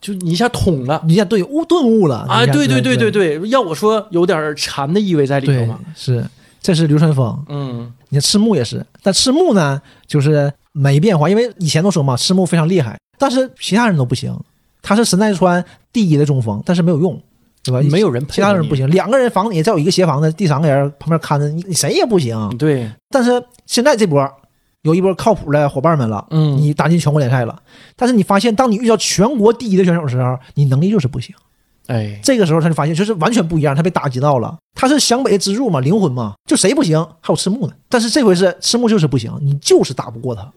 [SPEAKER 1] 就你一下捅了
[SPEAKER 3] 你一下对悟顿悟了
[SPEAKER 1] 啊！对对
[SPEAKER 3] 对
[SPEAKER 1] 对对，要我说有点禅的意味在里头嘛。
[SPEAKER 3] 是，这是流川枫。
[SPEAKER 1] 嗯，
[SPEAKER 3] 你看赤木也是，但赤木呢就是没变化，因为以前都说嘛，赤木非常厉害，但是其他人都不行。他是神奈川第一的中锋，但是没有用，对吧？
[SPEAKER 1] 没有人配
[SPEAKER 3] 其他人不行，两个人防你，再有一个协防的，第三个人旁边看着你，你谁也不行。
[SPEAKER 1] 对，
[SPEAKER 3] 但是现在这波有一波靠谱的伙伴们了，
[SPEAKER 1] 嗯
[SPEAKER 3] 你打进全国联赛了，但是你发现，当你遇到全国第一的选手的时候，你能力就是不行。
[SPEAKER 1] 哎，
[SPEAKER 3] 这个时候他就发现，就是完全不一样，他被打击到了。他是湘北的支柱嘛，灵魂嘛，就谁不行？还有赤木呢。但是这回是赤木就是不行，你就是打不过他。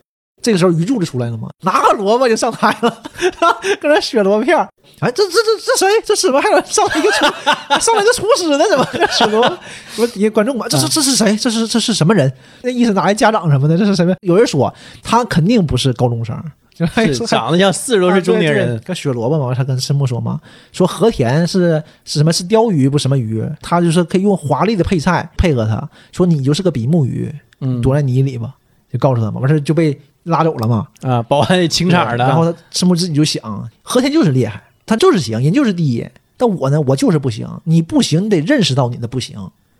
[SPEAKER 3] 这个时候鱼柱就出来了嘛，拿个萝卜就上台了，搁那削萝卜片儿。哎，这这这这谁？这怎么还有上来一个厨，上来一个厨师呢？怎么削萝卜？我底下观众嘛，这是这是谁？这是这是什么人？那意思哪来家长什么的？这是什么？有人说他肯定不是高中生，就
[SPEAKER 1] 长得像四十多岁中年人。
[SPEAKER 3] 跟削萝卜嘛，他跟赤木说嘛，说和田是是什么？是鲷鱼不什么鱼？他就是可以用华丽的配菜配合他，说你就是个比目鱼，
[SPEAKER 1] 嗯
[SPEAKER 3] 躲在泥里吧，就告诉他嘛，完事儿就被拉走了嘛。
[SPEAKER 1] 啊，保安清场的，
[SPEAKER 3] 然后他赤木自己就想，和田就是厉害，他就是行，人就是第一。但我呢，我就是不行。你不行，你得认识到你的不行。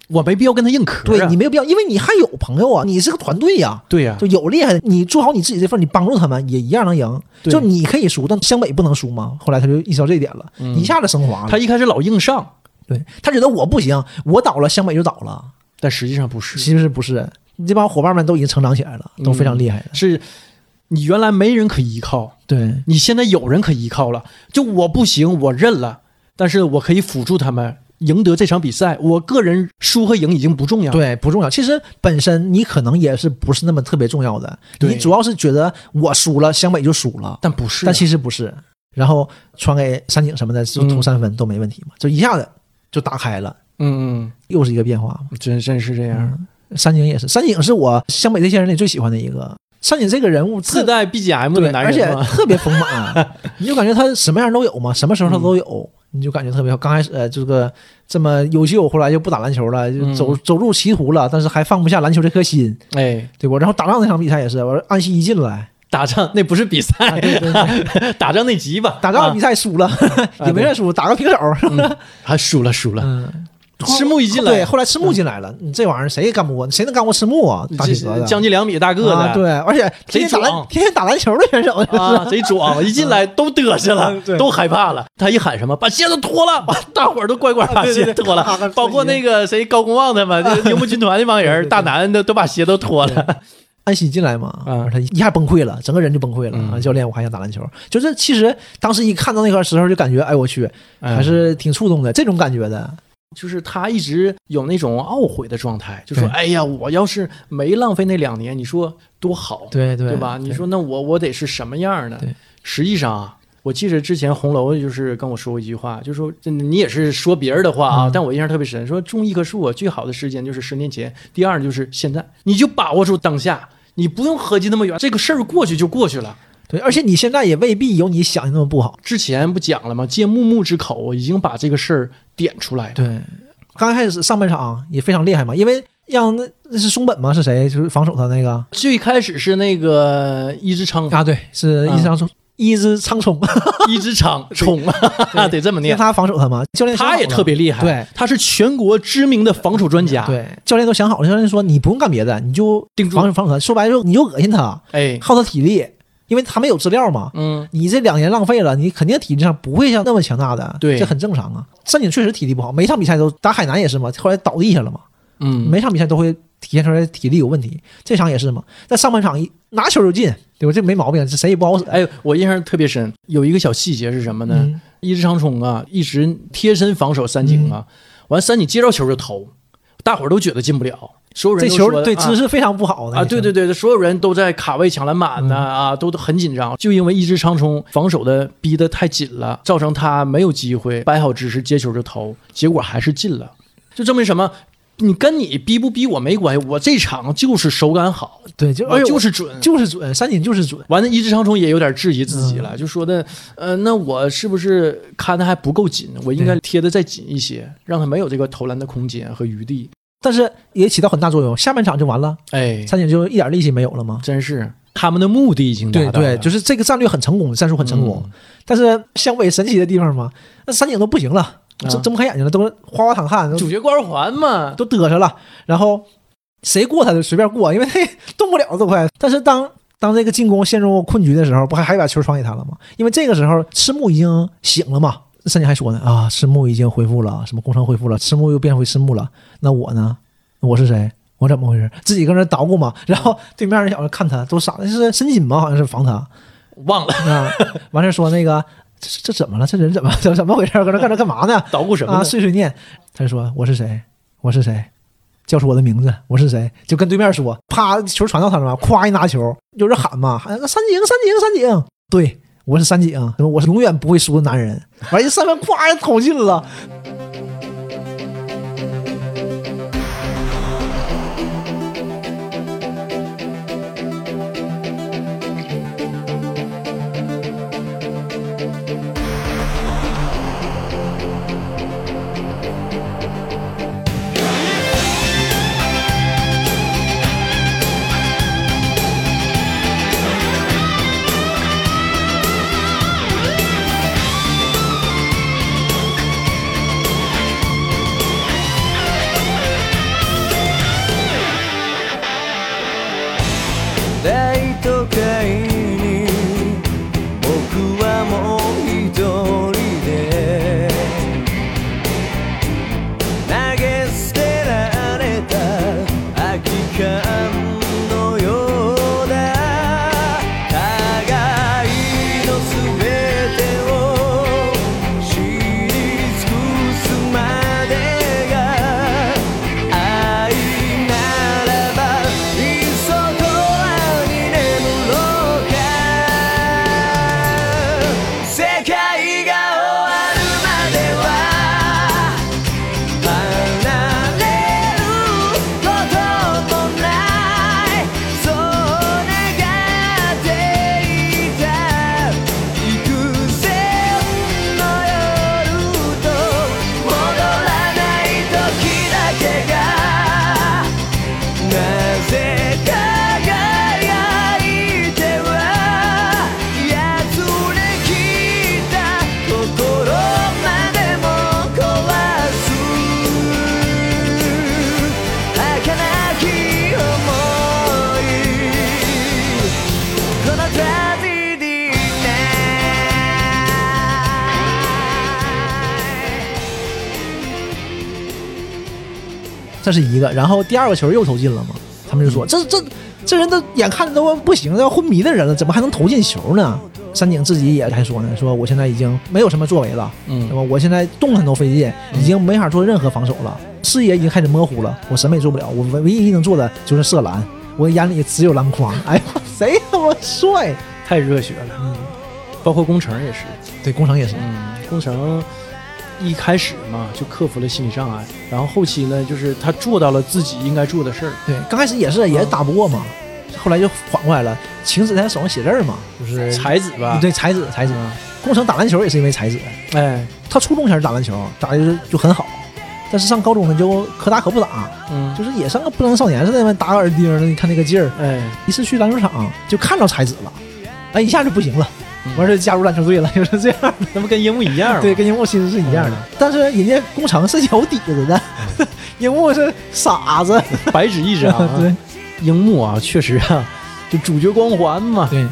[SPEAKER 1] 我没必要跟他硬磕啊。
[SPEAKER 3] 对你没有必要，因为你还有朋友啊，你是个团队呀、
[SPEAKER 1] 对呀
[SPEAKER 3] 就有厉害的，你做好你自己这份，你帮助他们也一样能赢。就你可以输，但湘北不能输吗。后来他就意识到这一点了，一下子升华了。
[SPEAKER 1] 他一开始老硬上，
[SPEAKER 3] 对他觉得我不行，我倒了，湘北就倒了。
[SPEAKER 1] 但实际上不是，
[SPEAKER 3] 其实不是，你这帮伙伴们都已经成长起来了，都非常厉害的。
[SPEAKER 1] 是你原来没人可依靠，
[SPEAKER 3] 对
[SPEAKER 1] 你现在有人可依靠了。就我不行，我认了，但是我可以辅助他们赢得这场比赛。我个人输和赢已经不重要。，
[SPEAKER 3] 对，不重要。其实本身你可能也是不是那么特别重要的，你主要是觉得我输了，湘北就输了，
[SPEAKER 1] 但不是啊，
[SPEAKER 3] 但其实不是。然后传给山井什么的，就投
[SPEAKER 1] 嗯
[SPEAKER 3] 三分都没问题嘛，就一下子就打开了，
[SPEAKER 1] 嗯嗯
[SPEAKER 3] 又是一个变化
[SPEAKER 1] 真真是这样。
[SPEAKER 3] 山井也是，山井是我湘北这些人里最喜欢的一个。山井这个人物
[SPEAKER 1] 自带 BGM，的男
[SPEAKER 3] 而且，特别丰满，你就感觉他什么样都有嘛，什么时候他都有，你就感觉特别好。刚开始呃这个这么优秀，后来就不打篮球了，就
[SPEAKER 1] 嗯。
[SPEAKER 3] 走、走入歧途了，但是还放不下篮球这颗心，
[SPEAKER 1] 哎，
[SPEAKER 3] 对不？然后打仗那场比赛也是，我说安西一进来，
[SPEAKER 1] 打仗那不是比赛，
[SPEAKER 3] 啊对对
[SPEAKER 1] 打仗那集吧，
[SPEAKER 3] 打仗比
[SPEAKER 1] 赛、
[SPEAKER 3] 输了，也没人输，打个平手。
[SPEAKER 1] 还输了输了。
[SPEAKER 3] 嗯，
[SPEAKER 1] 赤木一进来，
[SPEAKER 3] 对，后来赤木进来了，你这玩意儿谁也干不过，谁能干过赤木啊？大体格子，
[SPEAKER 1] 将近两米大个子，
[SPEAKER 3] 啊，对，而且天天打篮天天打篮球的选手，
[SPEAKER 1] 啊，贼壮，一进来都嘚瑟了
[SPEAKER 3] 嗯，
[SPEAKER 1] 都害怕了。他一喊什么，把鞋子脱了，把大伙儿都乖乖把鞋脱了，包括那个谁高公望他们，就是铃木军团那帮人，大男的都把鞋都脱了。
[SPEAKER 3] 安西进来嘛，
[SPEAKER 1] 啊
[SPEAKER 3] 他一下崩溃了，整个人就崩溃了。
[SPEAKER 1] 嗯
[SPEAKER 3] 啊，教练，我还想打篮球。就是其实当时一看到那个时候，就感觉哎我去，
[SPEAKER 1] 嗯
[SPEAKER 3] 还是挺触动的，这种感觉的。
[SPEAKER 1] 就是他一直有那种懊悔的状态，就说：“
[SPEAKER 3] 对
[SPEAKER 1] 哎呀，我要是没浪费那两年，你说多好，
[SPEAKER 3] 对对
[SPEAKER 1] 对吧？你说那我我得是什么样呢
[SPEAKER 3] 对？
[SPEAKER 1] 实际上啊，我记得之前红楼就是跟我说过一句话，就说这你也是说别人的话啊，
[SPEAKER 3] 嗯
[SPEAKER 1] 但我印象特别深，说种一棵树啊，最好的时间就是十年前，第二就是现在，你就把握住当下，你不用合计那么远，这个事儿过去就过去了。
[SPEAKER 3] 对，而且你现在也未必有你想的那么不好。
[SPEAKER 1] 之前不讲了吗？借木木之口，已经把这个事儿点出来了。
[SPEAKER 3] 对，刚开始上半场也非常厉害嘛，因为让那那是松本吗？是谁？就是防守他那个
[SPEAKER 1] 最开始是那个伊之昌，
[SPEAKER 3] 啊？对，是伊之昌冲，伊之昌冲，
[SPEAKER 1] 伊之昌冲啊，得这么念。
[SPEAKER 3] 让他防守他吗。教练
[SPEAKER 1] 他也特别厉害，
[SPEAKER 3] 对
[SPEAKER 1] 他是全国知名的防守专家。，
[SPEAKER 3] 对，教练都想好了，教练说你不用干别的，你就
[SPEAKER 1] 盯住
[SPEAKER 3] 防守防守他。说白了就你就恶心他，
[SPEAKER 1] 哎，
[SPEAKER 3] 耗他体力，因为他没有资料嘛。
[SPEAKER 1] 嗯，
[SPEAKER 3] 你这两年浪费了，你肯定体力上不会像那么强大的，
[SPEAKER 1] 对
[SPEAKER 3] 这很正常啊。三井确实体力不好，每场比赛都打海南也是嘛，后来倒地下了嘛，
[SPEAKER 1] 嗯，
[SPEAKER 3] 每场比赛都会体现出来体力有问题，这场也是嘛。在上半场一拿球就进，对吧？这没毛病，这谁也不好使。
[SPEAKER 1] 哎，我印象特别深，有一个小细节是什么呢？
[SPEAKER 3] 嗯
[SPEAKER 1] 伊之长冲啊，一直贴身防守三井啊，完三井接着球就投，大伙儿都觉得进不了，所有人
[SPEAKER 3] 这球
[SPEAKER 1] 都
[SPEAKER 3] 对姿势非常不好的
[SPEAKER 1] 啊，对对对，所有人都在卡位抢篮板呢、啊，都都很紧张，就因为一只长冲防守的逼得太紧了，造成他没有机会摆好姿势接球就投，结果还是进了，就证明什么？你跟你逼不逼我没关系，我这场就是手感好，
[SPEAKER 3] 对，就而且
[SPEAKER 1] 就是准。
[SPEAKER 3] 就是准，三井就是准。
[SPEAKER 1] 完了，一只长冲也有点质疑自己了，就说的，呃，那我是不是看的还不够紧？我应该贴的再紧一些，让他没有这个投篮的空间和余地。
[SPEAKER 3] 但是也起到很大作用。下半场就完了，
[SPEAKER 1] 哎，
[SPEAKER 3] 三井就一点力气没有了吗？
[SPEAKER 1] 真是他们的目的已经达
[SPEAKER 3] 对
[SPEAKER 1] 到了。
[SPEAKER 3] 对，就是这个战略很成功，战术很成功。
[SPEAKER 1] 嗯
[SPEAKER 3] 但是湘北神奇的地方嘛，那三井都不行了，
[SPEAKER 1] 啊
[SPEAKER 3] 睁睁不开眼睛了，都是哗哗淌汗，都
[SPEAKER 1] 主角光环嘛，
[SPEAKER 3] 都嘚瑟了。然后谁过他就随便过，因为他动不了这么快。但是当当这个进攻陷入困局的时候，不还还把球传给他了吗？因为这个时候赤木已经醒了嘛。山井还说呢啊，赤木已经恢复了，什么工程恢复了，赤木又变回赤木了。那我呢？我是谁？我怎么回事？自己搁那捣鼓嘛。然后对面那小子看他都傻了，是申锦吗？好像是防他。
[SPEAKER 1] 忘了
[SPEAKER 3] 啊，完事儿说那个这这这怎么了？这人怎么怎怎么回事？搁那搁那干嘛呢？啊，
[SPEAKER 1] 捣鼓什么啊？
[SPEAKER 3] 碎碎念。他就说我是谁？我是谁？叫出我的名字，我是谁？就跟对面说，啪，球传到他了嘛，咵一拿球，有人喊嘛，喊三井三井三井，对我是山井，我是永远不会输的男人。完一上面，咵投进了。这是一个，然后第二个球又投进了嘛，他们就说这这这人都眼看着都不行，要昏迷的人了，怎么还能投进球呢？山井自己也还说呢，说我现在已经没有什么作为了，
[SPEAKER 1] 嗯
[SPEAKER 3] 对吧？我现在动弹都费劲，已经没法做任何防守了，视野已经开始模糊了，我什么也做不了，我唯唯一能做的就是射篮，我眼里只有篮筐。哎呀，谁他妈帅？
[SPEAKER 1] 太热血了，
[SPEAKER 3] 嗯，
[SPEAKER 1] 包括工程也是，
[SPEAKER 3] 对，工程也是，
[SPEAKER 1] 嗯，工程一开始嘛就克服了心理障碍，然后后期呢，就是他做到了自己应该做的事儿，
[SPEAKER 3] 对，刚开始也是也打不过嘛，后来就缓过来了。晴子在他手上写字儿嘛，就是
[SPEAKER 1] 才子吧？
[SPEAKER 3] 对才子才子。宫城打篮球也是因为才子，
[SPEAKER 1] 哎，
[SPEAKER 3] 他初中前打篮球打的就就很好，但是上高中呢就可打可不打，
[SPEAKER 1] 嗯，
[SPEAKER 3] 就是也像个不良少年似的嘛，打个耳钉儿，你看那个劲儿。
[SPEAKER 1] 哎，
[SPEAKER 3] 一次去篮球场就看着才子了，哎，一下就不行了，
[SPEAKER 1] 嗯
[SPEAKER 3] 完事儿加入篮球队了，就是这样的。
[SPEAKER 1] 那不跟樱木一样吗？
[SPEAKER 3] 对，跟樱木其实是一样的，但是人家工程是有底子的，樱木是傻子。
[SPEAKER 1] 白纸一张啊。
[SPEAKER 3] 对
[SPEAKER 1] 樱木啊，确实啊，就主角光环嘛。
[SPEAKER 3] 对，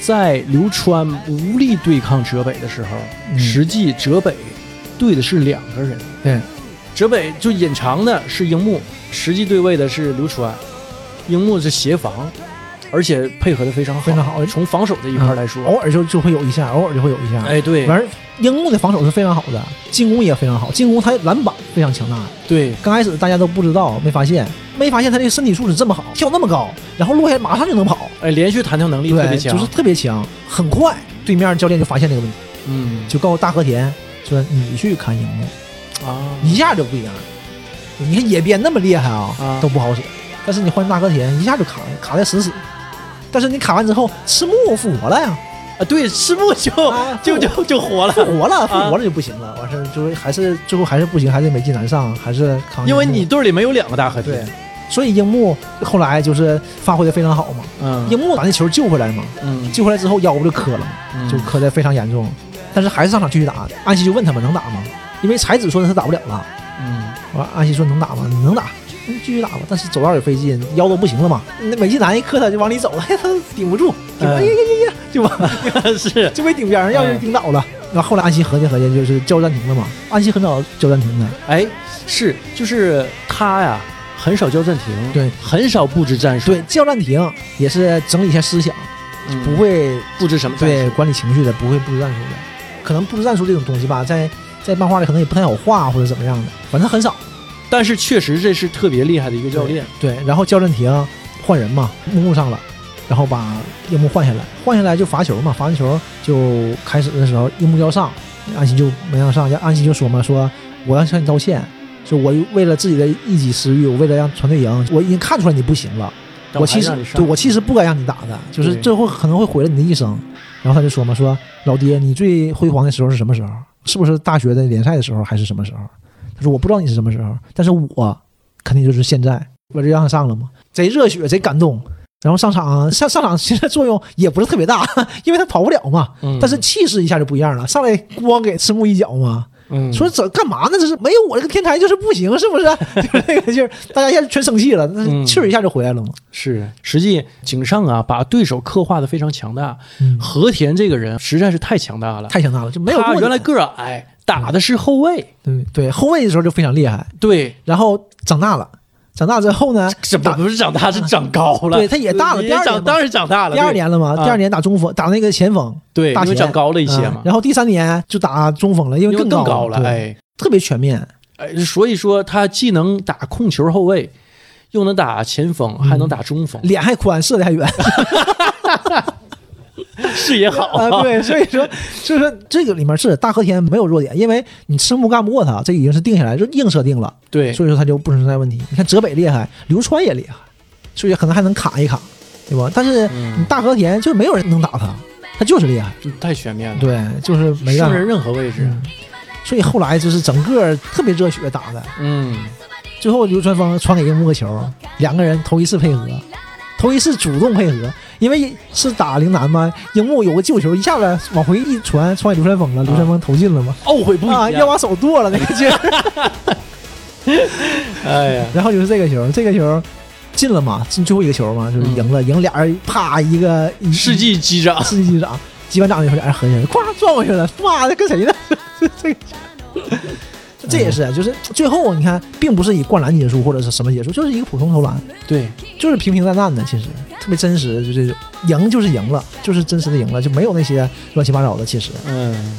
[SPEAKER 1] 在流川无力对抗泽北的时候，
[SPEAKER 3] 嗯
[SPEAKER 1] 实际泽北对的是两个人。
[SPEAKER 3] 对，
[SPEAKER 1] 泽北就隐藏的是樱木，实际对位的是流川。樱木是协防，而且配合的非常好，
[SPEAKER 3] 非常好
[SPEAKER 1] 从防守这一块来说，
[SPEAKER 3] 偶尔就就会有一下，偶尔就会有一下。
[SPEAKER 1] 哎，对
[SPEAKER 3] 完樱木的防守是非常好的，进攻也非常好，进攻他篮板非常强大。
[SPEAKER 1] 对，
[SPEAKER 3] 刚开始大家都不知道，没发现，没发现他这个身体素质这么好，跳那么高，然后落下马上就能跑，
[SPEAKER 1] 哎，连续弹跳能力特别，强，
[SPEAKER 3] 就是特别强，很快。对面教练就发现这个问题，
[SPEAKER 1] 嗯
[SPEAKER 3] 就告诉大和田说：“你去看樱木。”
[SPEAKER 1] 啊，
[SPEAKER 3] 一下就不一样了。你看野边那么厉害啊，
[SPEAKER 1] 啊
[SPEAKER 3] 都不好使，但是你换大和田一下就卡了，卡的死死。但是你砍完之后，赤木复活了呀，
[SPEAKER 1] 啊，对，赤木就、
[SPEAKER 3] 啊
[SPEAKER 1] 就就就活了，
[SPEAKER 3] 复活了，复活了就不行了。完事儿就是还是最后还是不行，还是美纪难上，还是扛。
[SPEAKER 1] 因为你队里没有两个大和
[SPEAKER 3] 对，，所以樱木后来就是发挥的非常好嘛。
[SPEAKER 1] 嗯
[SPEAKER 3] 樱木把那球救回来嘛，
[SPEAKER 1] 嗯，
[SPEAKER 3] 救回来之后腰不就磕了嘛，
[SPEAKER 1] 嗯
[SPEAKER 3] 就磕的非常严重，但是还是上场继续打。安西就问他们能打吗？因为才子说的他打不了了。
[SPEAKER 1] 嗯
[SPEAKER 3] 完，安西说能打吗？能打，你继续打吧。但是走道也费劲，腰都不行了嘛。那美纪男一磕他就往里走了，嘿，他顶不住，顶
[SPEAKER 1] 哎
[SPEAKER 3] 哎呀呀呀，就往
[SPEAKER 1] 是
[SPEAKER 3] 就被顶边上，要是顶倒了。然后后来安西合计合计，就是叫暂停了嘛。安西很少叫暂停的，
[SPEAKER 1] 哎是就是他呀，很少叫暂停，
[SPEAKER 3] 对，
[SPEAKER 1] 很少布置战术，
[SPEAKER 3] 对，叫暂停也是整理一下思想，
[SPEAKER 1] 嗯
[SPEAKER 3] 不会
[SPEAKER 1] 布置什么
[SPEAKER 3] 对管理情绪的，不会布置战术的。可能布置战术这种东西吧，在在漫画里可能也不太好画或者怎么样的，反正很少。
[SPEAKER 1] 但是确实这是特别厉害的一个教练，
[SPEAKER 3] 对，然后教练停换人嘛，木木上了，然后把樱木换下来，换下来就罚球嘛，罚完球就开始的时候樱木要上，安西就没让上，安西就说嘛，说我要向你道歉，说我为了自己的一己私欲，我为了让团队赢，我已经看出来你不行了，我其实对我其实不该让你打的，就是
[SPEAKER 1] 对
[SPEAKER 3] 最后可能会毁了你的一生。然后他就说嘛，说老爹，你最辉煌的时候是什么时候？是不是大学的联赛的时候，还是什么时候？他说我不知道你是什么时候，但是我肯定就是现在。我就让他上了嘛，贼热血，贼感动。然后上场上上场其实作用也不是特别大，因为他跑不了嘛。
[SPEAKER 1] 嗯
[SPEAKER 3] 但是气势一下就不一样了，上来咣给赤木一脚嘛，
[SPEAKER 1] 嗯
[SPEAKER 3] 说这干嘛呢？这是没有我这个天才就是不行，是不是？就是那个劲儿，大家一下就全生气了，那
[SPEAKER 1] 嗯
[SPEAKER 3] 气儿一下就回来了嘛。
[SPEAKER 1] 是，实际井上啊，把对手刻画的非常强大。
[SPEAKER 3] 嗯
[SPEAKER 1] 和田这个人实在是太强大了，
[SPEAKER 3] 太强大了，就没有
[SPEAKER 1] 他原来个儿矮，打的是后卫，
[SPEAKER 3] 对对后卫的时候就非常厉害，
[SPEAKER 1] 对，
[SPEAKER 3] 然后长大了，长大之后呢，
[SPEAKER 1] 这不不是长大，是长高了。
[SPEAKER 3] 对他也大了第二年
[SPEAKER 1] 当然长大了。
[SPEAKER 3] 第二年了嘛，
[SPEAKER 1] 啊。
[SPEAKER 3] 第二年打中锋，打那个前锋，
[SPEAKER 1] 对，因为长高了一些嘛。
[SPEAKER 3] 嗯，然后第三年就打中锋了，因为更
[SPEAKER 1] 更高了，哎。
[SPEAKER 3] 特别全面。
[SPEAKER 1] 哎，所以说他既能打控球后卫，又能打前锋，还能打中锋，
[SPEAKER 3] 脸还宽，射的还远
[SPEAKER 1] 视野好
[SPEAKER 3] 啊！对，所以说，所以说这个里面是大和田没有弱点，因为你赤木干不过他，这已经是定下来，就硬设定了，
[SPEAKER 1] 对
[SPEAKER 3] 所以说他就不存在问题。你看泽北厉害，流川也厉害，所以可能还能卡一卡，对吧？但是
[SPEAKER 1] 嗯
[SPEAKER 3] 你大和田就没有人能打他，他就是厉害，
[SPEAKER 1] 太全面了，
[SPEAKER 3] 对，就是没办法
[SPEAKER 1] 胜任。任何位置。
[SPEAKER 3] 嗯，所以后来就是整个特别热血打的，
[SPEAKER 1] 嗯，
[SPEAKER 3] 最后流川枫传给樱木个球，两个人头一次配合，头一次主动配合，因为是打陵南嘛，樱木有个救球，一下子往回一传，传给流川枫了，流川枫投进了嘛，
[SPEAKER 1] 懊悔不已
[SPEAKER 3] 啊，要把手剁了那个劲儿，
[SPEAKER 1] 哎呀，
[SPEAKER 3] 然后就是这个球，这个球进了嘛，进最后一个球嘛，就是赢了，赢俩人啪一个一
[SPEAKER 1] 世纪击掌，
[SPEAKER 3] 世纪击掌，击完掌以后俩人合起来，咵撞过去了，妈的跟谁呢？这个。这也是，就是最后你看，并不是以灌篮结束或者是什么结束，就是一个普通投篮，
[SPEAKER 1] 对，
[SPEAKER 3] 就是平平淡淡的，其实特别真实，就这种赢就是赢了，就是真实的赢了，就没有那些乱七八糟的。其实，
[SPEAKER 1] 嗯，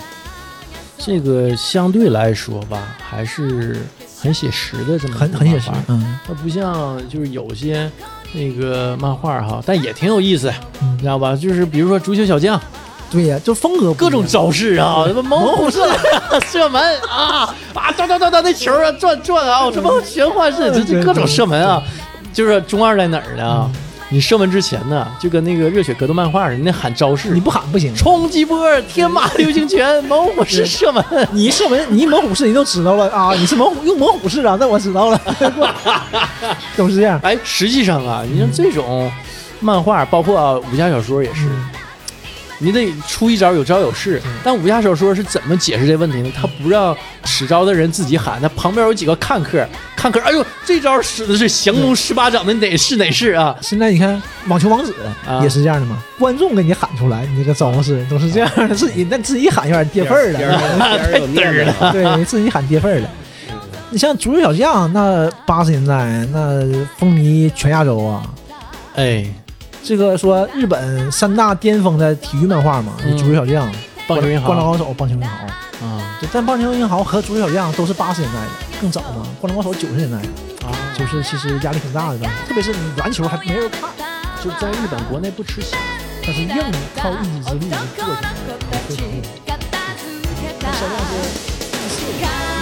[SPEAKER 1] 这个相对来说吧，还是很写实的这么
[SPEAKER 3] 很很写实，嗯
[SPEAKER 1] 它不像就是有些那个漫画哈，但也挺有意思，你
[SPEAKER 3] 嗯
[SPEAKER 1] 知，道吧？就是比如说足球小将，
[SPEAKER 3] 对呀，就风格
[SPEAKER 1] 各种招式啊，什么猛虎射射门啊啊，转转转转那球啊转转啊，什么玄幻式，这这各种射门啊，就是中二在哪儿呢？你射门之前呢，就跟那个热血格斗漫画似的，你得喊招式，
[SPEAKER 3] 你不喊不行。
[SPEAKER 1] 冲击波、天马流星拳、猛虎式射门。
[SPEAKER 3] 你一射门，你一猛虎式，你都知道了啊！你是猛虎用猛虎式啊，那我知道了，都是这样。
[SPEAKER 1] 哎，实际上啊，你像这种漫画，包括、啊、武侠小说也是，
[SPEAKER 3] 嗯
[SPEAKER 1] 你得出一招有招有式。但武侠小说是怎么解释这问题呢？他不让使招的人自己喊，他旁边有几个看客，看客，哎呦，这招使的是降龙十八掌的哪式哪式啊？
[SPEAKER 3] 现在你看网球王子
[SPEAKER 1] 啊
[SPEAKER 3] 也是这样的嘛，观众给你喊出来，你这个招式都是这样的，自己那自己喊有点跌份儿了，
[SPEAKER 2] 边儿了。
[SPEAKER 3] 对自己喊跌份儿了。你像足球小将，那八十年代那风靡全亚洲啊。
[SPEAKER 1] 哎，
[SPEAKER 3] 这个说日本三大巅峰的体育漫画嘛，
[SPEAKER 1] 嗯
[SPEAKER 3] 足球小将、
[SPEAKER 1] 棒球银行
[SPEAKER 3] 灌篮高手、棒球银行。
[SPEAKER 1] 啊
[SPEAKER 3] 对，但棒球银行和足球小将都是八十年代的，更早嘛。灌篮高手九十年代的，
[SPEAKER 1] 啊，
[SPEAKER 3] 就是其实压力挺大的吧，特别是你篮球还没人看，
[SPEAKER 1] 就在日本国内不吃香。
[SPEAKER 3] 但是硬靠一己之力就过去了。
[SPEAKER 4] 片付けた
[SPEAKER 3] 那小将是